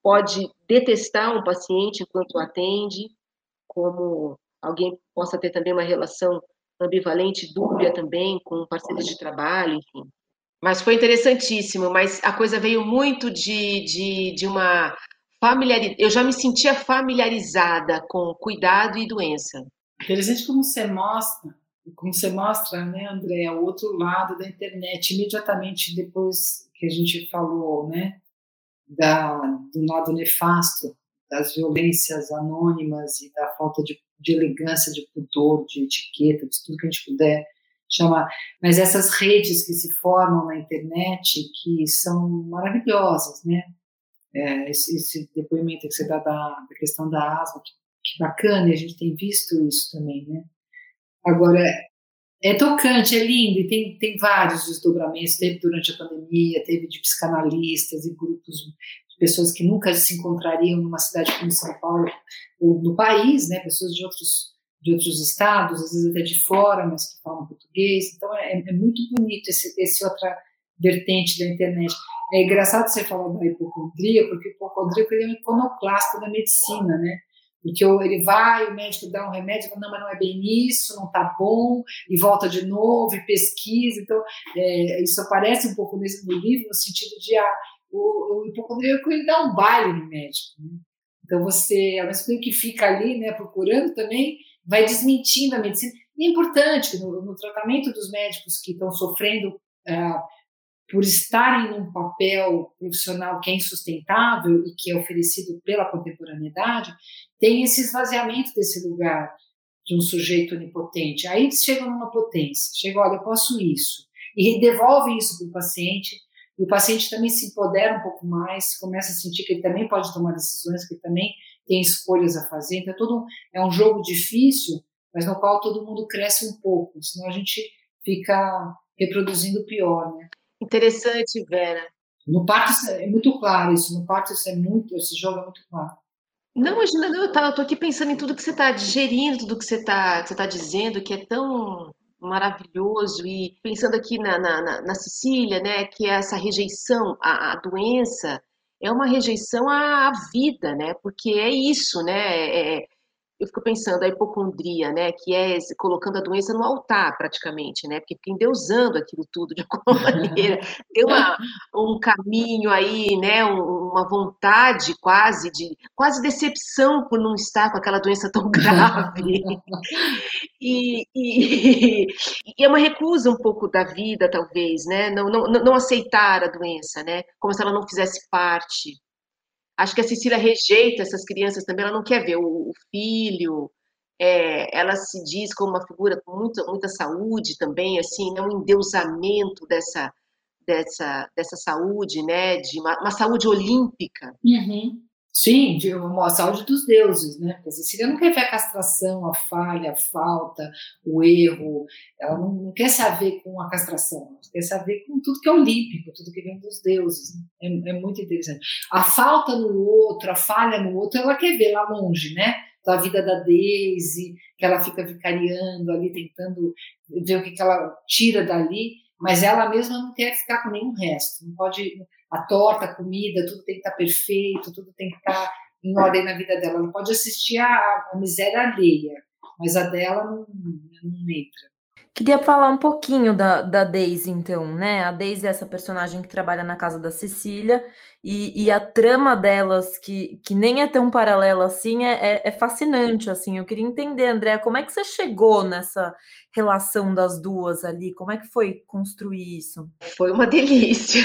Speaker 3: pode detestar um paciente enquanto atende, como alguém possa ter também uma relação ambivalente, dúbia também com parceiros de trabalho, enfim. Mas foi interessantíssimo, mas a coisa veio muito de, de, de uma familiaridade. Eu já me sentia familiarizada com cuidado e doença.
Speaker 2: Interessante como você mostra, como você mostra, né, André, o outro lado da internet, imediatamente depois que a gente falou, né, da, do lado nefasto das violências anônimas e da falta de, de elegância, de pudor, de etiqueta, de tudo que a gente puder chamar. Mas essas redes que se formam na internet, que são maravilhosas, né? É, esse, esse, depoimento que você dá da, da questão da asma, que, que, bacana, e a gente tem visto isso também, né? Agora, é tocante, é lindo, e tem, tem vários desdobramentos, teve durante a pandemia, teve de psicanalistas e grupos pessoas que nunca se encontrariam numa cidade como São Paulo, ou no país, né, pessoas de outros de outros estados, às vezes até de fora, mas que falam português. Então é, é muito bonito esse, esse outra vertente da internet. É engraçado você falar da hipocondria, porque o hipocondríaco é um iconoclasta da medicina, né? Porque ele vai, o médico dá um remédio, fala, não, mas não é bem isso, não tá bom, e volta de novo, e pesquisa. Então, é, isso aparece um pouco nesse, no livro, no sentido de ah, o, o hipocondríaco ele dá um baile no médico. Né? Então, você, ao mesmo tempo que fica ali né, procurando também, vai desmentindo a medicina. E é importante no, no tratamento dos médicos que estão sofrendo é, por estarem num papel profissional que é insustentável e que é oferecido pela contemporaneidade, tem esse esvaziamento desse lugar de um sujeito onipotente. Aí eles chegam numa potência, chegam, olha, eu posso isso, e devolvem isso para o paciente, e o paciente também se empodera um pouco mais, começa a sentir que ele também pode tomar decisões, que ele também tem escolhas a fazer. Então, é, todo, é um jogo difícil, mas no qual todo mundo cresce um pouco, senão a gente fica reproduzindo o pior, né?
Speaker 3: Interessante, Vera.
Speaker 2: No parto é muito claro isso, no parto isso é muito, esse jogo é muito claro.
Speaker 3: Não, imagina, não, eu, tô aqui pensando em tudo que você está digerindo, tudo que você está tá dizendo, que é tão maravilhoso, e pensando aqui na, na, na Sicília, né, que é essa rejeição à, à doença, é uma rejeição à, vida, né? Porque é isso, né? É, é eu fico pensando a hipocondria, né, que é colocando a doença no altar praticamente, né, porque fica endeusando aquilo tudo de alguma maneira, tem uma, um caminho aí, né, uma vontade quase de, quase decepção por não estar com aquela doença tão grave, e, e, e, é uma recusa um pouco da vida, talvez, né, não, não, não aceitar a doença, né, como se ela não fizesse parte Acho que a Cecília rejeita essas crianças também, ela não quer ver o, o filho, é, ela se diz como uma figura com muita, muita saúde também, assim, né, um endeusamento dessa, dessa, dessa saúde, né, de uma, uma saúde olímpica.
Speaker 2: Uhum. Sim, de uma saúde dos deuses, né? Porque a Cecília não quer ver a castração, a falha, a falta, o erro. Ela não, não quer saber com a castração, ela quer saber com tudo que é olímpico, tudo que vem dos deuses. É, é, muito interessante. A falta no outro, a falha no outro, ela quer ver lá longe, né? Da vida da Daisy, que ela fica vicariando ali, tentando ver o que, que ela tira dali, mas ela mesma não quer ficar com nenhum resto. Não pode a torta, a comida, tudo tem que estar perfeito, tudo tem que estar em ordem na vida dela. Ela pode assistir a, a miséria alheia, mas a dela não, não entra.
Speaker 1: Queria falar um pouquinho da, da Daisy, então, né? A Daisy é essa personagem que trabalha na casa da Cecília, e, e a trama delas, que, que nem é tão paralela assim, é, é, é fascinante, assim. Eu queria entender, André, como é que você chegou nessa relação das duas ali? Como é que foi construir isso?
Speaker 3: Foi uma delícia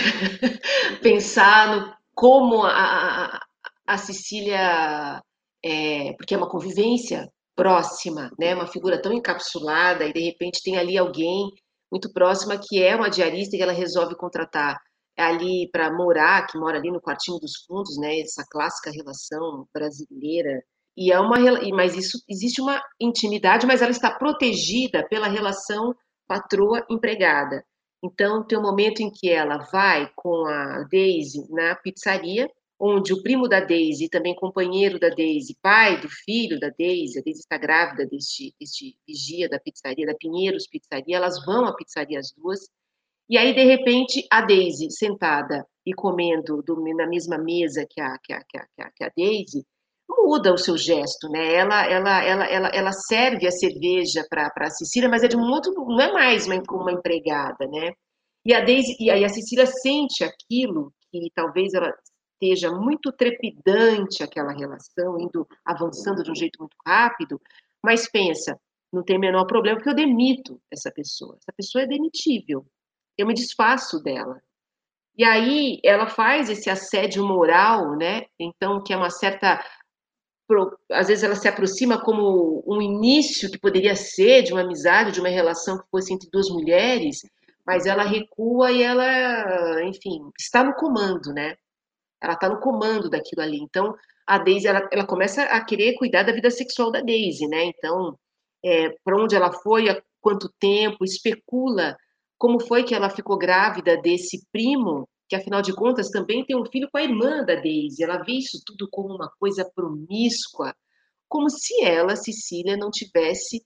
Speaker 3: pensar no como a, a, Cecília... É, porque é uma convivência, próxima, né? Uma figura tão encapsulada e de repente tem ali alguém muito próxima que é uma diarista que ela resolve contratar ali para morar, que mora ali no quartinho dos fundos, né? Essa clássica relação brasileira e é uma, mas isso existe uma intimidade, mas ela está protegida pela relação patroa-empregada. Então, tem um momento em que ela vai com a Daisy na pizzaria, onde o primo da Daisy, também companheiro da Daisy, pai do filho da Daisy, a Daisy está grávida deste, deste vigia da pizzaria, da Pinheiros Pizzaria, elas vão à pizzaria as duas, e aí, de repente, a Daisy sentada e comendo do, na mesma mesa que a, que a, que a, que a Daisy, muda o seu gesto, né? Ela, ela, ela, ela, ela serve a cerveja para a Cecília, mas é de um outro, não é mais uma, uma empregada, né? E a Daisy, e a Cecília sente aquilo que talvez ela esteja muito trepidante aquela relação, indo avançando de um jeito muito rápido, mas pensa, não tem o menor problema porque eu demito essa pessoa. Essa pessoa é demitível. Eu me desfaço dela. E aí ela faz esse assédio moral, né? Então que é uma certa às vezes ela se aproxima como um início que poderia ser de uma amizade, de uma relação que fosse entre duas mulheres, mas ela recua e ela, enfim, está no comando, né? Ela está no comando daquilo ali. Então, a Daisy, ela, ela começa a querer cuidar da vida sexual da Daisy, né? Então, é, para onde ela foi, há quanto tempo, especula como foi que ela ficou grávida desse primo, que afinal de contas também tem um filho com a irmã da Daisy. Ela vê isso tudo como uma coisa promíscua, como se ela, Cecília, não tivesse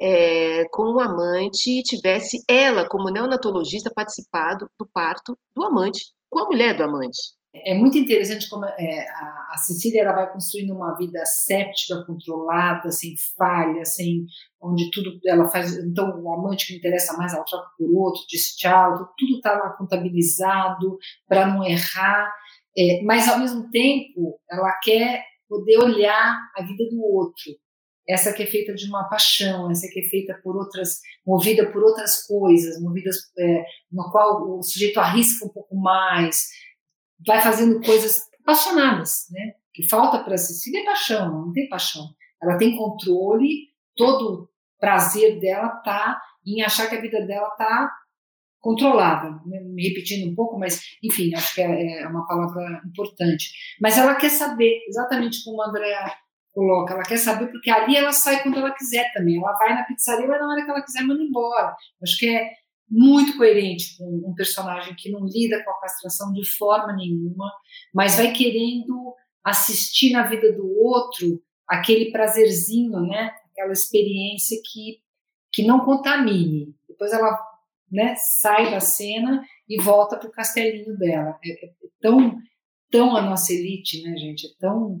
Speaker 3: é, com um amante e tivesse ela, como neonatologista, participado do parto do amante, com a mulher do amante.
Speaker 2: É muito interessante como é, a, a Cecília ela vai construindo uma vida séptica, controlada, sem falha, sem onde tudo ela faz. Então o amante que interessa mais ela troca por outro, diz tchau, tudo está lá contabilizado para não errar. É, mas ao mesmo tempo ela quer poder olhar a vida do outro. Essa que é feita de uma paixão, essa que é feita por outras, movida por outras coisas, movidas é, no qual o sujeito arrisca um pouco mais, vai fazendo coisas apaixonadas, né? Que falta para Cecília é paixão, não tem paixão. Ela tem controle, todo o prazer dela tá em achar que a vida dela tá controlada. Né? Me repetindo um pouco, mas enfim, acho que é, é uma palavra importante. Mas ela quer saber, exatamente como a Andrea coloca, ela quer saber porque ali ela sai quando ela quiser também. Ela vai na pizzaria, mas na hora que ela quiser manda embora. Acho que é muito coerente com um personagem que não lida com a castração de forma nenhuma, mas vai querendo assistir na vida do outro aquele prazerzinho, né? Aquela experiência que, que não contamine. Depois ela né, sai da cena e volta para o castelinho dela. É, é, tão, tão a nossa elite, né, gente? É tão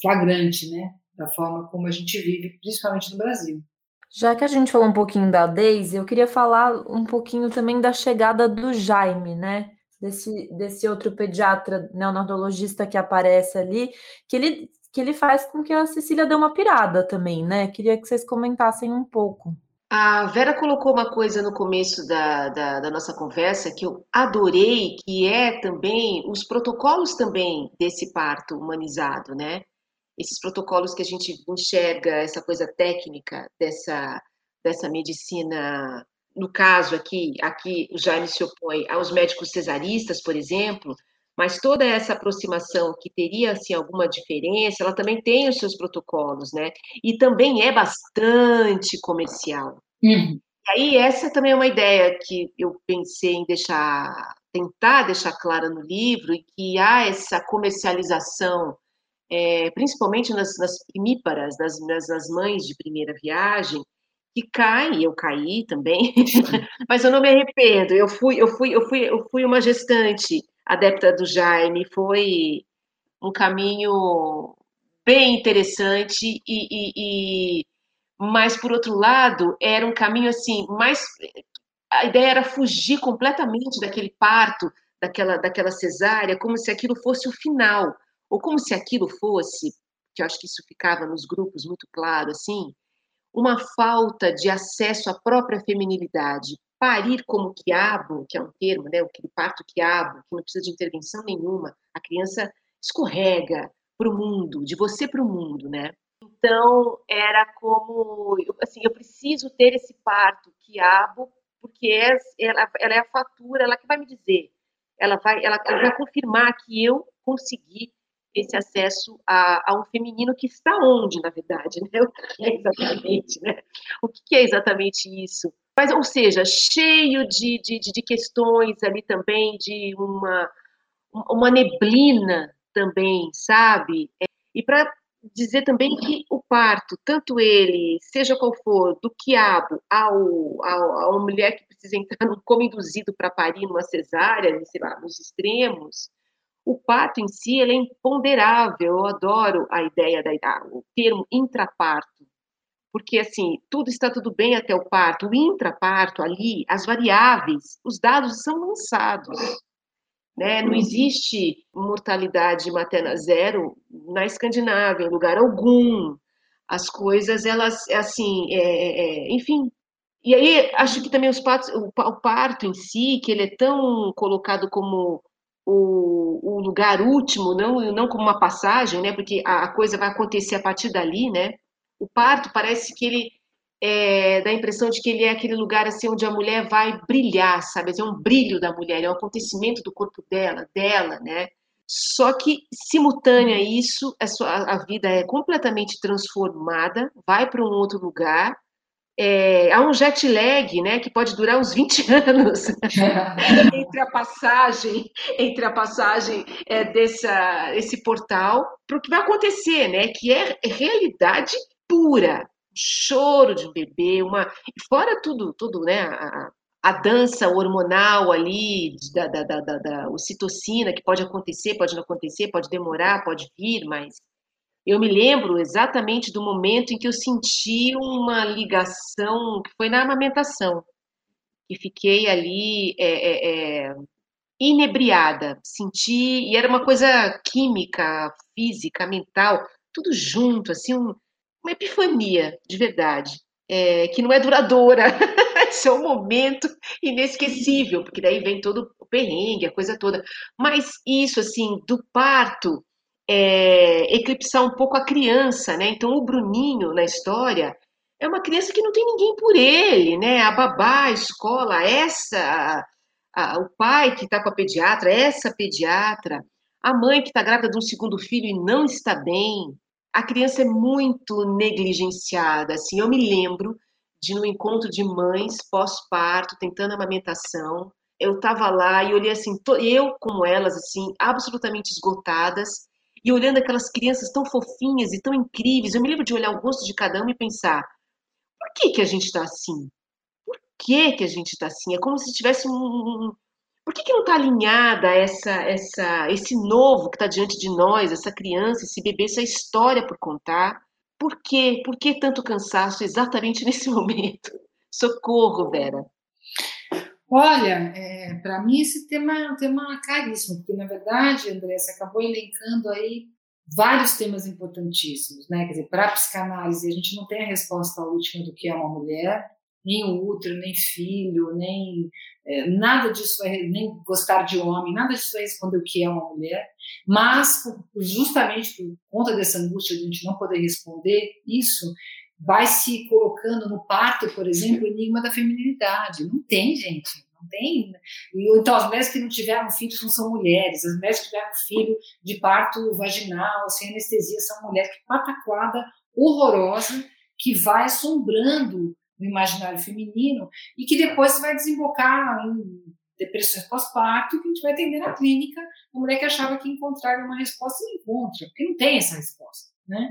Speaker 2: flagrante, né? Da forma como a gente vive, principalmente no Brasil.
Speaker 1: Já que a gente falou um pouquinho da Daisy, eu queria falar um pouquinho também da chegada do Jaime, né? Desse, desse outro pediatra neonatologista que aparece ali, que ele, que ele faz com que a Cecília dê uma pirada também, né? Queria que vocês comentassem um pouco.
Speaker 3: A Vera colocou uma coisa no começo da, da, da, nossa conversa que eu adorei, que é também os protocolos também desse parto humanizado, né? Esses protocolos que a gente enxerga, essa coisa técnica dessa, dessa medicina, no caso aqui, aqui o Jaime se opõe aos médicos cesaristas, por exemplo, mas toda essa aproximação que teria assim alguma diferença, ela também tem os seus protocolos, né? E também é bastante comercial. Uhum. E aí essa também é uma ideia que eu pensei em deixar, tentar deixar clara no livro e que há essa comercialização é, principalmente nas, nas primíparas, nas, nas, nas mães de primeira viagem, que caem, eu caí também, mas eu não me arrependo. Eu fui, eu fui, eu fui, eu fui uma gestante adepta do Jaime, foi um caminho bem interessante e, e, e mas por outro lado era um caminho assim mais a ideia era fugir completamente daquele parto, daquela daquela cesárea, como se aquilo fosse o final, ou como se aquilo fosse, que eu acho que isso ficava nos grupos muito claro, assim, uma falta de acesso à própria feminilidade. Parir como quiabo, que é um termo, né, aquele parto quiabo, que não precisa de intervenção nenhuma, a criança escorrega para o mundo, de você para o mundo, né? Então, era como, assim, eu preciso ter esse parto quiabo, porque é, ela, ela é a fatura, ela que vai me dizer, ela vai, ela, ela vai confirmar que eu consegui esse acesso a, a, um feminino que está onde, na verdade, né? O que é exatamente, né? O que é exatamente isso? Mas, ou seja, cheio de, de, de questões ali também, de uma, uma neblina também, sabe? E para dizer também que o parto, tanto ele, seja qual for, do quiabo ao, ao, a uma mulher que precisa entrar no coma induzido para parir numa cesárea, sei lá, nos extremos, o parto em si ele é imponderável. Eu adoro a ideia da o termo intraparto, porque assim tudo está tudo bem até o parto. O intraparto ali, as variáveis, os dados são lançados. Né? Não existe mortalidade materna zero na Escandinávia, em lugar algum. As coisas, elas, assim, é, é, é enfim. E aí, acho que também os partos, o, o parto em si, que ele é tão colocado como o, o, lugar último, não, não como uma passagem, né? Porque a, a, coisa vai acontecer a partir dali, né? O parto parece que ele é, dá a impressão de que ele é aquele lugar assim onde a mulher vai brilhar, sabe? É um brilho da mulher, é um acontecimento do corpo dela, dela, né? Só que simultânea a isso, a, sua, a vida é completamente transformada, vai para um outro lugar é, há um jet lag, né, que pode durar uns 20 anos entre a passagem, entre a passagem é, dessa, esse portal para o que vai acontecer, né, que é realidade pura, choro de um bebê, uma fora tudo, tudo, né, a, a dança hormonal ali da, da, da, da, da ocitocina que pode acontecer, pode não acontecer, pode demorar, pode vir, mas eu me lembro exatamente do momento em que eu senti uma ligação, que foi na amamentação, que fiquei ali é, é, é, inebriada, senti, e era uma coisa química, física, mental, tudo junto, assim, um, uma epifania, de verdade, é, que não é duradoura, esse é um momento inesquecível, porque daí vem todo o perrengue, a coisa toda, mas isso, assim, do parto, é, eclipsar um pouco a criança, né? Então o Bruninho na história é uma criança que não tem ninguém por ele, né? A babá, a escola, essa, a, a, o pai que está com a pediatra, essa pediatra, a mãe que está grávida de um segundo filho e não está bem. A criança é muito negligenciada. Assim, eu me lembro de um encontro de mães pós-parto, tentando amamentação. Eu estava lá e olhei assim, eu como elas, assim, absolutamente esgotadas, e olhando aquelas crianças tão fofinhas e tão incríveis, eu me lembro de olhar o rosto de cada uma e pensar: por que, que a gente está assim? Por que, que a gente está assim? É como se tivesse um. Por que, que não está alinhada essa, essa, esse novo que está diante de nós, essa criança, esse bebê, essa história por contar? Por quê? Por que tanto cansaço exatamente nesse momento? Socorro, Vera.
Speaker 2: Olha, é, para mim esse tema é um tema caríssimo, porque na verdade, André, você acabou elencando aí vários temas importantíssimos, né? Quer dizer, para a psicanálise a gente não tem a resposta última do que é uma mulher, nem o útero, nem filho, nem é, nada disso vai, nem gostar de homem, nada disso vai responder o que é uma mulher, mas justamente por conta dessa angústia de a gente não poder responder isso, vai se colocando no parto, por exemplo, o enigma da feminilidade. Não tem, gente. Não tem. E, então, as mulheres que não tiveram filhos não são mulheres. As mulheres que tiveram filho de parto vaginal, sem anestesia, são mulheres. Que pataquada horrorosa que vai assombrando o imaginário feminino e que depois vai desembocar em depressões pós-parto que a gente vai atender na clínica. A mulher que achava que encontraria uma resposta não encontra, porque não tem essa resposta. Né?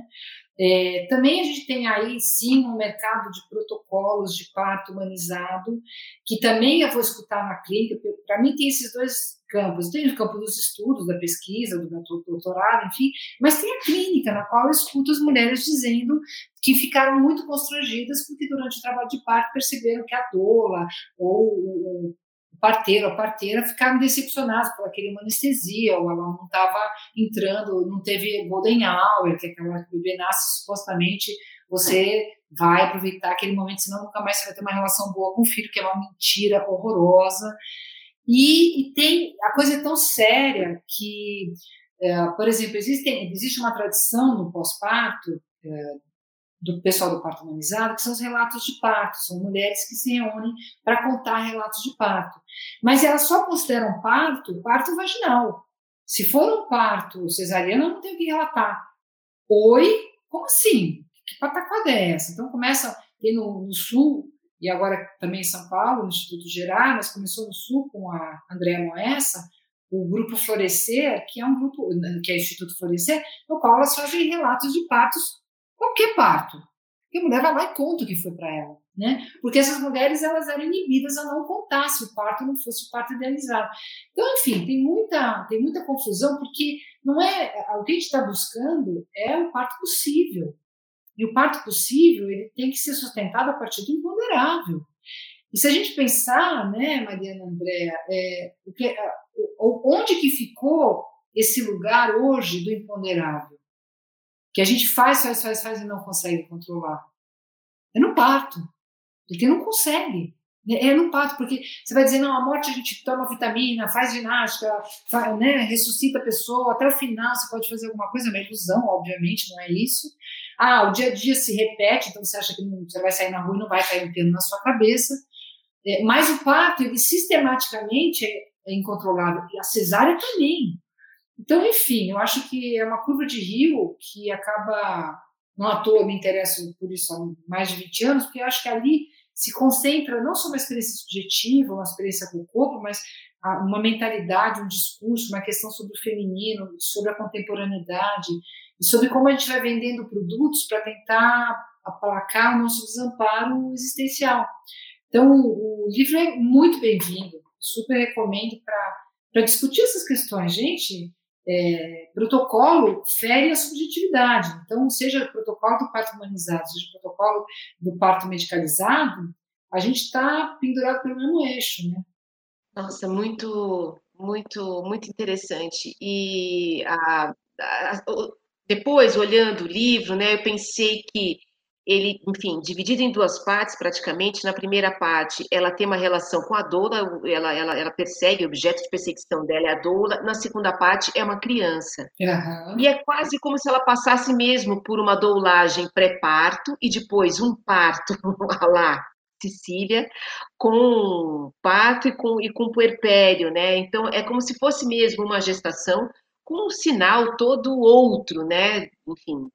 Speaker 2: É, também a gente tem aí, sim, um mercado de protocolos de parto humanizado, que também eu vou escutar na clínica, para mim tem esses dois campos. Tem o campo dos estudos, da pesquisa, do doutorado, enfim, mas tem a clínica, na qual eu escuto as mulheres dizendo que ficaram muito constrangidas porque durante o trabalho de parto perceberam que a doula ou parteiro, a parteira ficaram decepcionados por aquele anestesia, ou ela não estava entrando, não teve golden hour, que é aquela bebê nasce, supostamente você vai aproveitar aquele momento, senão nunca mais você vai ter uma relação boa com o filho, que é uma mentira horrorosa. E, e tem, a coisa é tão séria que, é, por exemplo, existe, existe uma tradição no pós-parto, é, do pessoal do parto humanizado, que são os relatos de parto, são mulheres que se reúnem para contar relatos de parto. Mas elas só consideram parto, parto vaginal. Se for um parto cesariano, eu não tenho que relatar. Oi? Como assim? Que pataquada é essa? Então começa, tem no, no Sul, e agora também em São Paulo, no Instituto Gerar, mas começou no Sul com a Andréa Moessa, o Grupo Florescer, que é um grupo, que é o Instituto Florescer, no qual elas fazem relatos de partos, qualquer parto. E a mulher vai lá e conta o que foi para ela, né? Porque essas mulheres elas eram inibidas a não contar se o parto não fosse o parto idealizado. Então, enfim, tem muita tem muita confusão porque não é o que a gente está buscando é o parto possível. E o parto possível ele tem que ser sustentado a partir do imponderável. E se a gente pensar, né, Mariana Andréa, é, onde que ficou esse lugar hoje do imponderável? Que a gente faz, faz, faz, faz e não consegue controlar. É no parto. Porque não consegue. É, é no parto, porque você vai dizer, não, a morte a gente toma vitamina, faz ginástica, faz, né, ressuscita a pessoa, até o final você pode fazer alguma coisa, é uma ilusão, obviamente, não é isso. Ah, o dia a dia se repete, então você acha que não, você vai sair na rua e não vai cair um na sua cabeça. É, mas o parto, ele sistematicamente é, é incontrolável, e a cesárea também. Então, enfim, eu acho que é uma curva de rio que acaba, não à toa me interesso por isso há mais de 20 anos, porque eu acho que ali se concentra não só uma experiência subjetiva, uma experiência com o corpo, mas uma mentalidade, um discurso, uma questão sobre o feminino, sobre a contemporaneidade, e sobre como a gente vai vendendo produtos para tentar aplacar o nosso desamparo existencial. Então, o livro é muito bem-vindo, super recomendo para discutir essas questões. Gente, é, protocolo fere a subjetividade. Então, seja protocolo do parto humanizado, seja protocolo do parto medicalizado, a gente está pendurado pelo mesmo eixo, né?
Speaker 3: Nossa, muito, muito, muito interessante. E a, a, depois, olhando o livro, né, eu pensei que ele, enfim, dividido em duas partes praticamente. Na primeira parte, ela tem uma relação com a doula, ela, ela, ela persegue, o objeto de perseguição dela é a doula. Na segunda parte, é uma criança. Uhum. E é quase como se ela passasse mesmo por uma doulagem pré-parto e depois um parto lá. Sicília, com parto e com, e com puerpério, né? Então, é como se fosse mesmo uma gestação com um sinal todo outro, né? Enfim,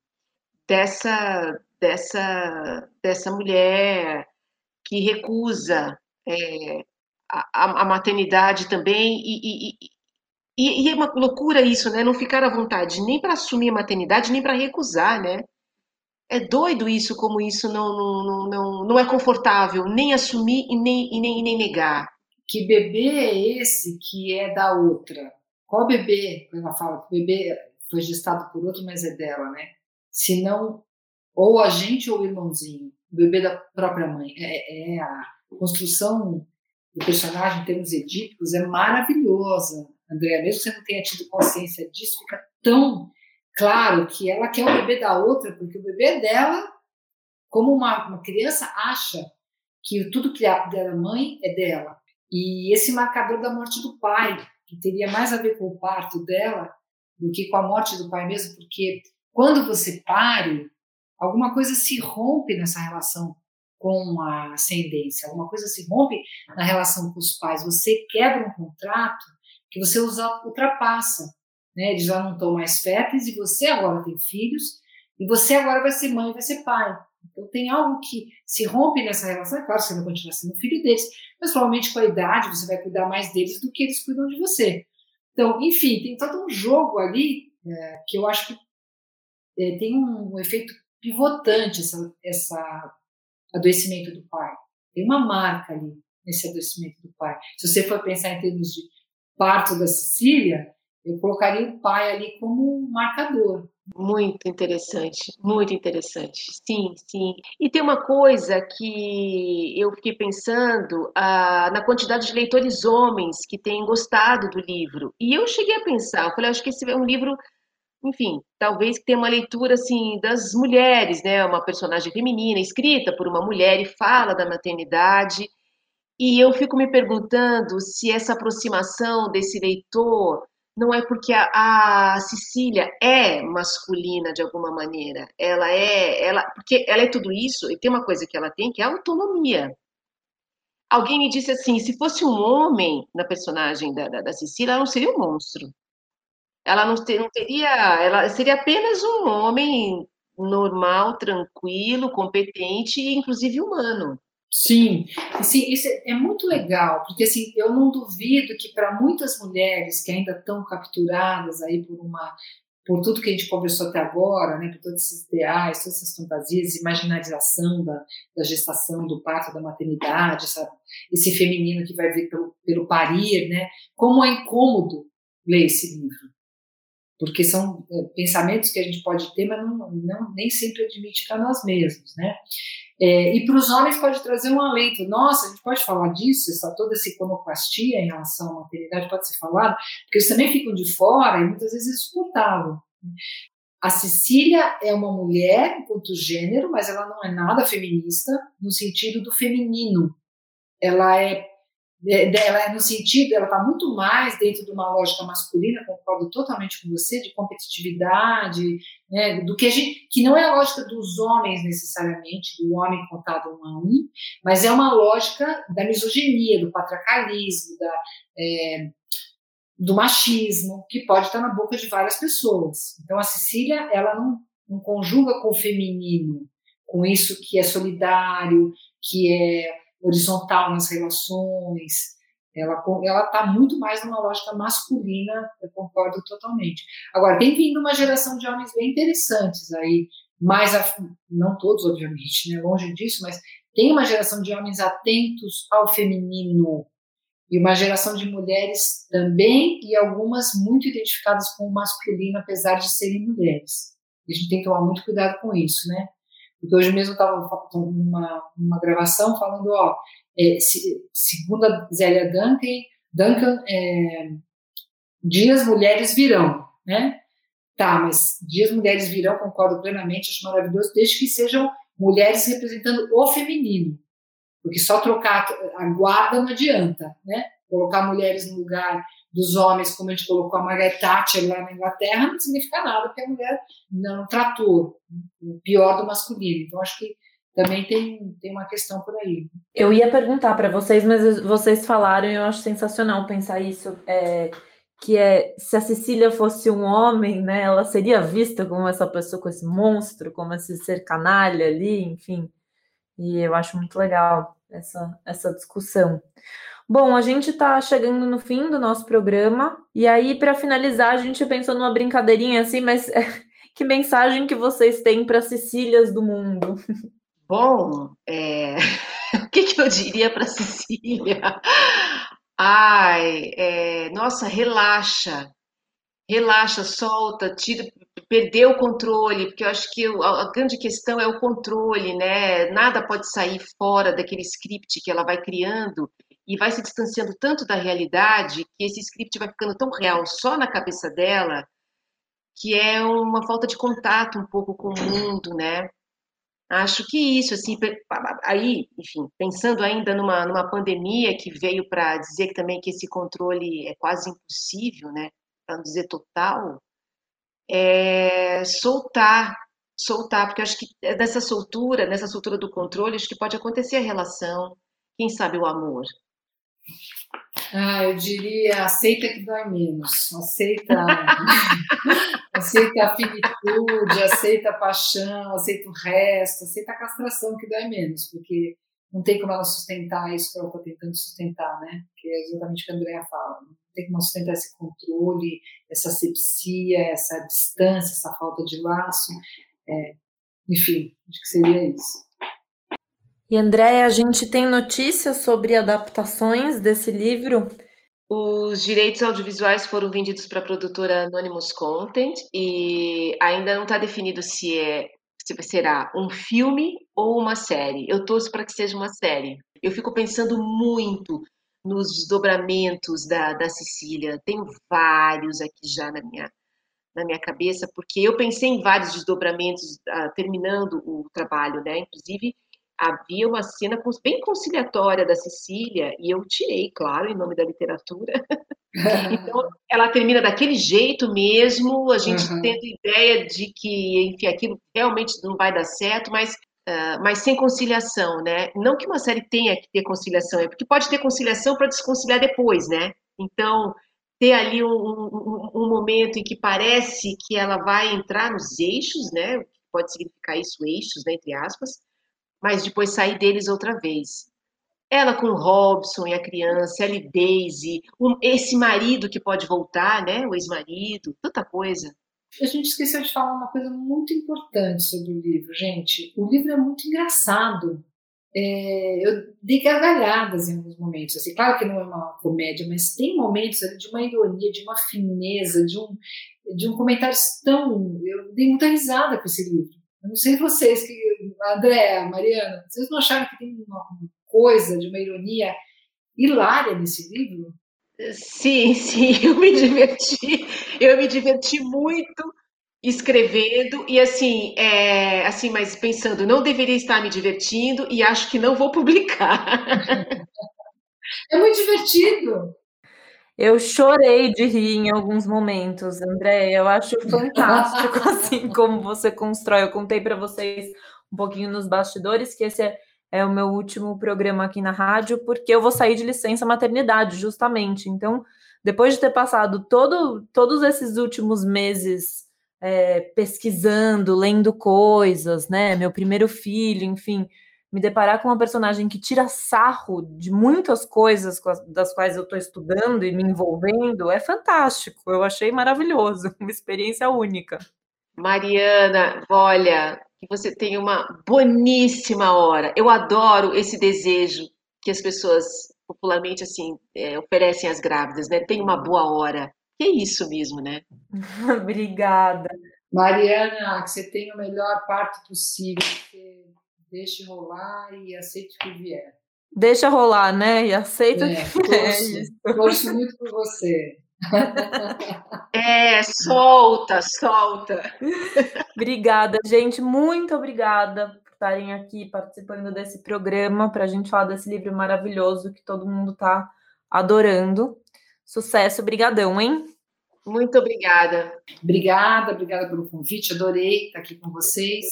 Speaker 3: dessa, dessa, dessa mulher que recusa é, a, a, maternidade também e, e, e, e, é uma loucura isso, né? Não ficar à vontade nem para assumir a maternidade, nem para recusar, né? É doido isso, como isso não, não, não, não é confortável, nem assumir e nem, e nem, e nem negar.
Speaker 2: Que bebê é esse que é da outra? Qual bebê? Ela fala que o bebê foi gestado por outro, mas é dela, né? Se não ou a gente ou o irmãozinho, o bebê da própria mãe. É, é a construção do personagem em termos edípicos é maravilhosa, Andréa. Mesmo que você não tenha tido consciência disso, fica tão claro que ela quer o bebê da outra, porque o bebê dela, como uma, uma criança, acha que tudo que é da mãe é dela. E esse marcador da morte do pai, que teria mais a ver com o parto dela do que com a morte do pai mesmo, porque quando você pare, alguma coisa se rompe nessa relação com a ascendência, alguma coisa se rompe na relação com os pais. Você quebra um contrato que você ultrapassa. Né? Eles já não estão mais férteis e você agora tem filhos e você agora vai ser mãe, vai ser pai. Então tem algo que se rompe nessa relação. É claro, você vai continuar sendo filho deles, mas provavelmente com a idade você vai cuidar mais deles do que eles cuidam de você. Então, enfim, tem todo um jogo ali é, que eu acho que é, tem um, um efeito pivotante essa, essa adoecimento do pai. Tem uma marca ali nesse adoecimento do pai. Se você for pensar em termos de parto da Sicília, eu colocaria o pai ali como um marcador.
Speaker 3: Muito interessante, muito interessante. Sim, sim. E tem uma coisa que eu fiquei pensando ah, na quantidade de leitores homens que têm gostado do livro. E eu cheguei a pensar, eu falei, acho que esse é um livro enfim, talvez tenha uma leitura assim das mulheres, né? Uma personagem feminina escrita por uma mulher e fala da maternidade. E eu fico me perguntando se essa aproximação desse leitor não é porque a, a Cecília é masculina de alguma maneira. Ela é, ela, porque ela é tudo isso. E tem uma coisa que ela tem que é autonomia. Alguém me disse assim, se fosse um homem na personagem da, da, da Cecília, ela não seria um monstro ela não, ter, não teria, ela seria apenas um homem normal, tranquilo, competente e inclusive humano.
Speaker 2: Sim, sim, isso é muito legal, porque assim, eu não duvido que para muitas mulheres que ainda estão capturadas aí por uma por tudo que a gente conversou até agora, né, por todos esses ideais, todas essas fantasias, imaginarização da, da gestação, do parto, da maternidade, esse feminino que vai vir pelo, pelo parir, né? Como é incômodo ler esse livro, porque são é, pensamentos que a gente pode ter, mas não, não nem sempre admite para nós mesmos, né? É, e para os homens pode trazer um alento. Nossa, a gente pode falar disso, essa, toda essa iconoclastia em relação à maternidade pode ser falada, porque eles também ficam de fora e muitas vezes é insuportável. A Cecília é uma mulher enquanto gênero, mas ela não é nada feminista no sentido do feminino. Ela é ela é no sentido, ela está muito mais dentro de uma lógica masculina, concordo totalmente com você, de competitividade, né, do que a gente, que não é a lógica dos homens necessariamente, do homem contado um a um, mas é uma lógica da misoginia, do patriarcalismo, da, é, do machismo, que pode estar na boca de várias pessoas. Então a Cecília, ela não, não conjuga com o feminino, com isso que é solidário, que é horizontal nas relações, ela ela está muito mais numa lógica masculina, eu concordo totalmente. Agora, tem vindo uma geração de homens bem interessantes aí, mais não todos, obviamente, né, longe disso, mas tem uma geração de homens atentos ao feminino e uma geração de mulheres também e algumas muito identificadas com o masculino, apesar de serem mulheres. a gente tem que tomar muito cuidado com isso, né? Porque hoje mesmo estava numa, numa gravação falando, ó, é, se, segundo a Zélia Duncan, Duncan é, dias mulheres virão, né? Tá, mas dias mulheres virão, concordo plenamente, acho maravilhoso, desde que sejam mulheres representando o feminino. Porque só trocar a guarda não adianta, né? Colocar mulheres no lugar dos homens, como a gente colocou a Margaret Thatcher lá na Inglaterra, não significa nada, porque a mulher não tratou o pior do masculino. Então, acho que também tem, tem uma questão por aí.
Speaker 1: Eu ia perguntar para vocês, mas vocês falaram e eu acho sensacional pensar isso. É, que é se a Cecília fosse um homem, né, ela seria vista como essa pessoa, com esse monstro, como esse ser canalha ali, enfim. E eu acho muito legal essa, essa discussão. Bom, a gente está chegando no fim do nosso programa, e aí, para finalizar, a gente pensou numa brincadeirinha assim, mas que mensagem que vocês têm para Cecílias do mundo?
Speaker 3: Bom, é... o que, que, eu diria para Cecília? Ai, é... nossa, relaxa, relaxa, solta, tira, perdeu o controle, porque eu acho que a grande questão é o controle, né? Nada pode sair fora daquele script que ela vai criando e vai se distanciando tanto da realidade que esse script vai ficando tão real só na cabeça dela que é uma falta de contato um pouco com o mundo, né? Acho que isso, assim, aí, enfim, pensando ainda numa, numa pandemia que veio para dizer também que esse controle é quase impossível, né? Para não dizer total, é soltar, soltar, porque acho que nessa soltura, nessa soltura do controle, acho que pode acontecer a relação, quem sabe o amor,
Speaker 2: ah, eu diria aceita que dói menos, aceita, aceita a finitude, aceita a paixão, aceita o resto, aceita a castração que dói menos, porque não tem como ela sustentar isso que ela está tentando sustentar, né? Que é exatamente o que a Andrea fala. Não tem como sustentar esse controle, essa asepsia, essa distância, essa falta de laço. É, enfim, acho que seria isso.
Speaker 1: E André, a gente tem notícias sobre adaptações desse livro?
Speaker 3: Os direitos audiovisuais foram vendidos para a produtora Anonymous Content e ainda não está definido se é se será um filme ou uma série. Eu torço para que seja uma série. Eu fico pensando muito nos desdobramentos da, da Cecília. Tenho vários aqui já na minha, na minha cabeça, porque eu pensei em vários desdobramentos uh, terminando o trabalho, né? Inclusive, havia uma cena bem conciliatória da Cecília, e eu tirei, claro, em nome da literatura. então, ela termina daquele jeito mesmo, a gente uhum. tendo ideia de que, enfim, aquilo realmente não vai dar certo, mas, uh, mas sem conciliação, né? Não que uma série tenha que ter conciliação, é porque pode ter conciliação para desconciliar depois, né? Então, ter ali um, um, um, momento em que parece que ela vai entrar nos eixos, né? Pode significar isso, eixos, né, entre aspas, mas depois sair deles outra vez. Ela com Robson e a criança, ela e Daisy, um, esse marido que pode voltar, né? O ex-marido, tanta coisa.
Speaker 2: A gente esqueceu de falar uma coisa muito importante sobre o livro, gente. O livro é muito engraçado é, eu dei gargalhadas em alguns momentos. Assim, claro que não é uma comédia, mas tem momentos ali de uma ironia, de uma fineza, de um, de um comentário tão. Eu dei muita risada com esse livro. Eu não sei vocês, que, André, Mariana, vocês não acharam que tem uma, uma coisa de uma ironia hilária nesse livro?
Speaker 3: Sim, sim, eu me diverti. Eu me diverti muito escrevendo e assim, é, assim, mas pensando, não deveria estar me divertindo e acho que não vou publicar.
Speaker 2: É muito divertido.
Speaker 1: Eu chorei de rir em alguns momentos, André. Eu acho fantástico assim como você constrói. Eu contei para vocês um pouquinho nos bastidores que esse é, é o meu último programa aqui na rádio, porque eu vou sair de licença maternidade, justamente. Então, depois de ter passado todo, todos esses últimos meses é, pesquisando, lendo coisas, né? Meu primeiro filho, enfim, me deparar com uma personagem que tira sarro de muitas coisas das quais eu estou estudando e me envolvendo é fantástico. Eu achei maravilhoso, uma experiência única.
Speaker 3: Mariana, olha, que você tem uma boníssima hora. Eu adoro esse desejo que as pessoas popularmente assim é, oferecem às grávidas, né? Tem uma boa hora. Que é isso mesmo, né?
Speaker 1: Obrigada.
Speaker 2: Mariana, que você tenha o melhor parto possível, que deixe rolar e aceite o que vier.
Speaker 1: Deixa rolar, né? E aceita é, o que
Speaker 2: vier. Torço, torço muito por você.
Speaker 3: É, solta, solta.
Speaker 1: Obrigada, gente. Muito obrigada por estarem aqui participando desse programa para a gente falar desse livro maravilhoso que todo mundo está adorando. Sucesso, brigadão, hein?
Speaker 3: Muito obrigada.
Speaker 2: Obrigada, obrigada pelo convite, adorei estar aqui com vocês.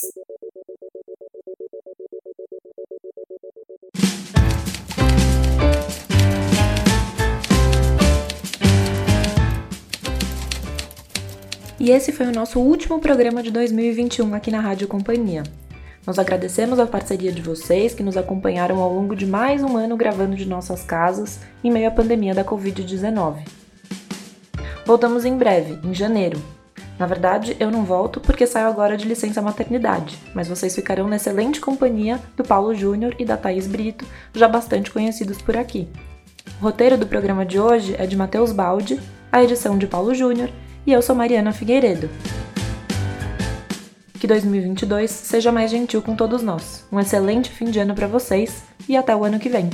Speaker 1: E esse foi o nosso último programa de 2021 aqui na Rádio Companhia. Nós agradecemos a parceria de vocês que nos acompanharam ao longo de mais um ano gravando de nossas casas em meio à pandemia da Covid-19. Voltamos em breve, em janeiro. Na verdade, eu não volto porque saio agora de licença maternidade, mas vocês ficarão na excelente companhia do Paulo Júnior e da Thaís Brito, já bastante conhecidos por aqui. O roteiro do programa de hoje é de Matheus Baldi, a edição de Paulo Júnior e eu sou Mariana Figueiredo. Que 2022 seja mais gentil com todos nós. Um excelente fim de ano para vocês e até o ano que vem.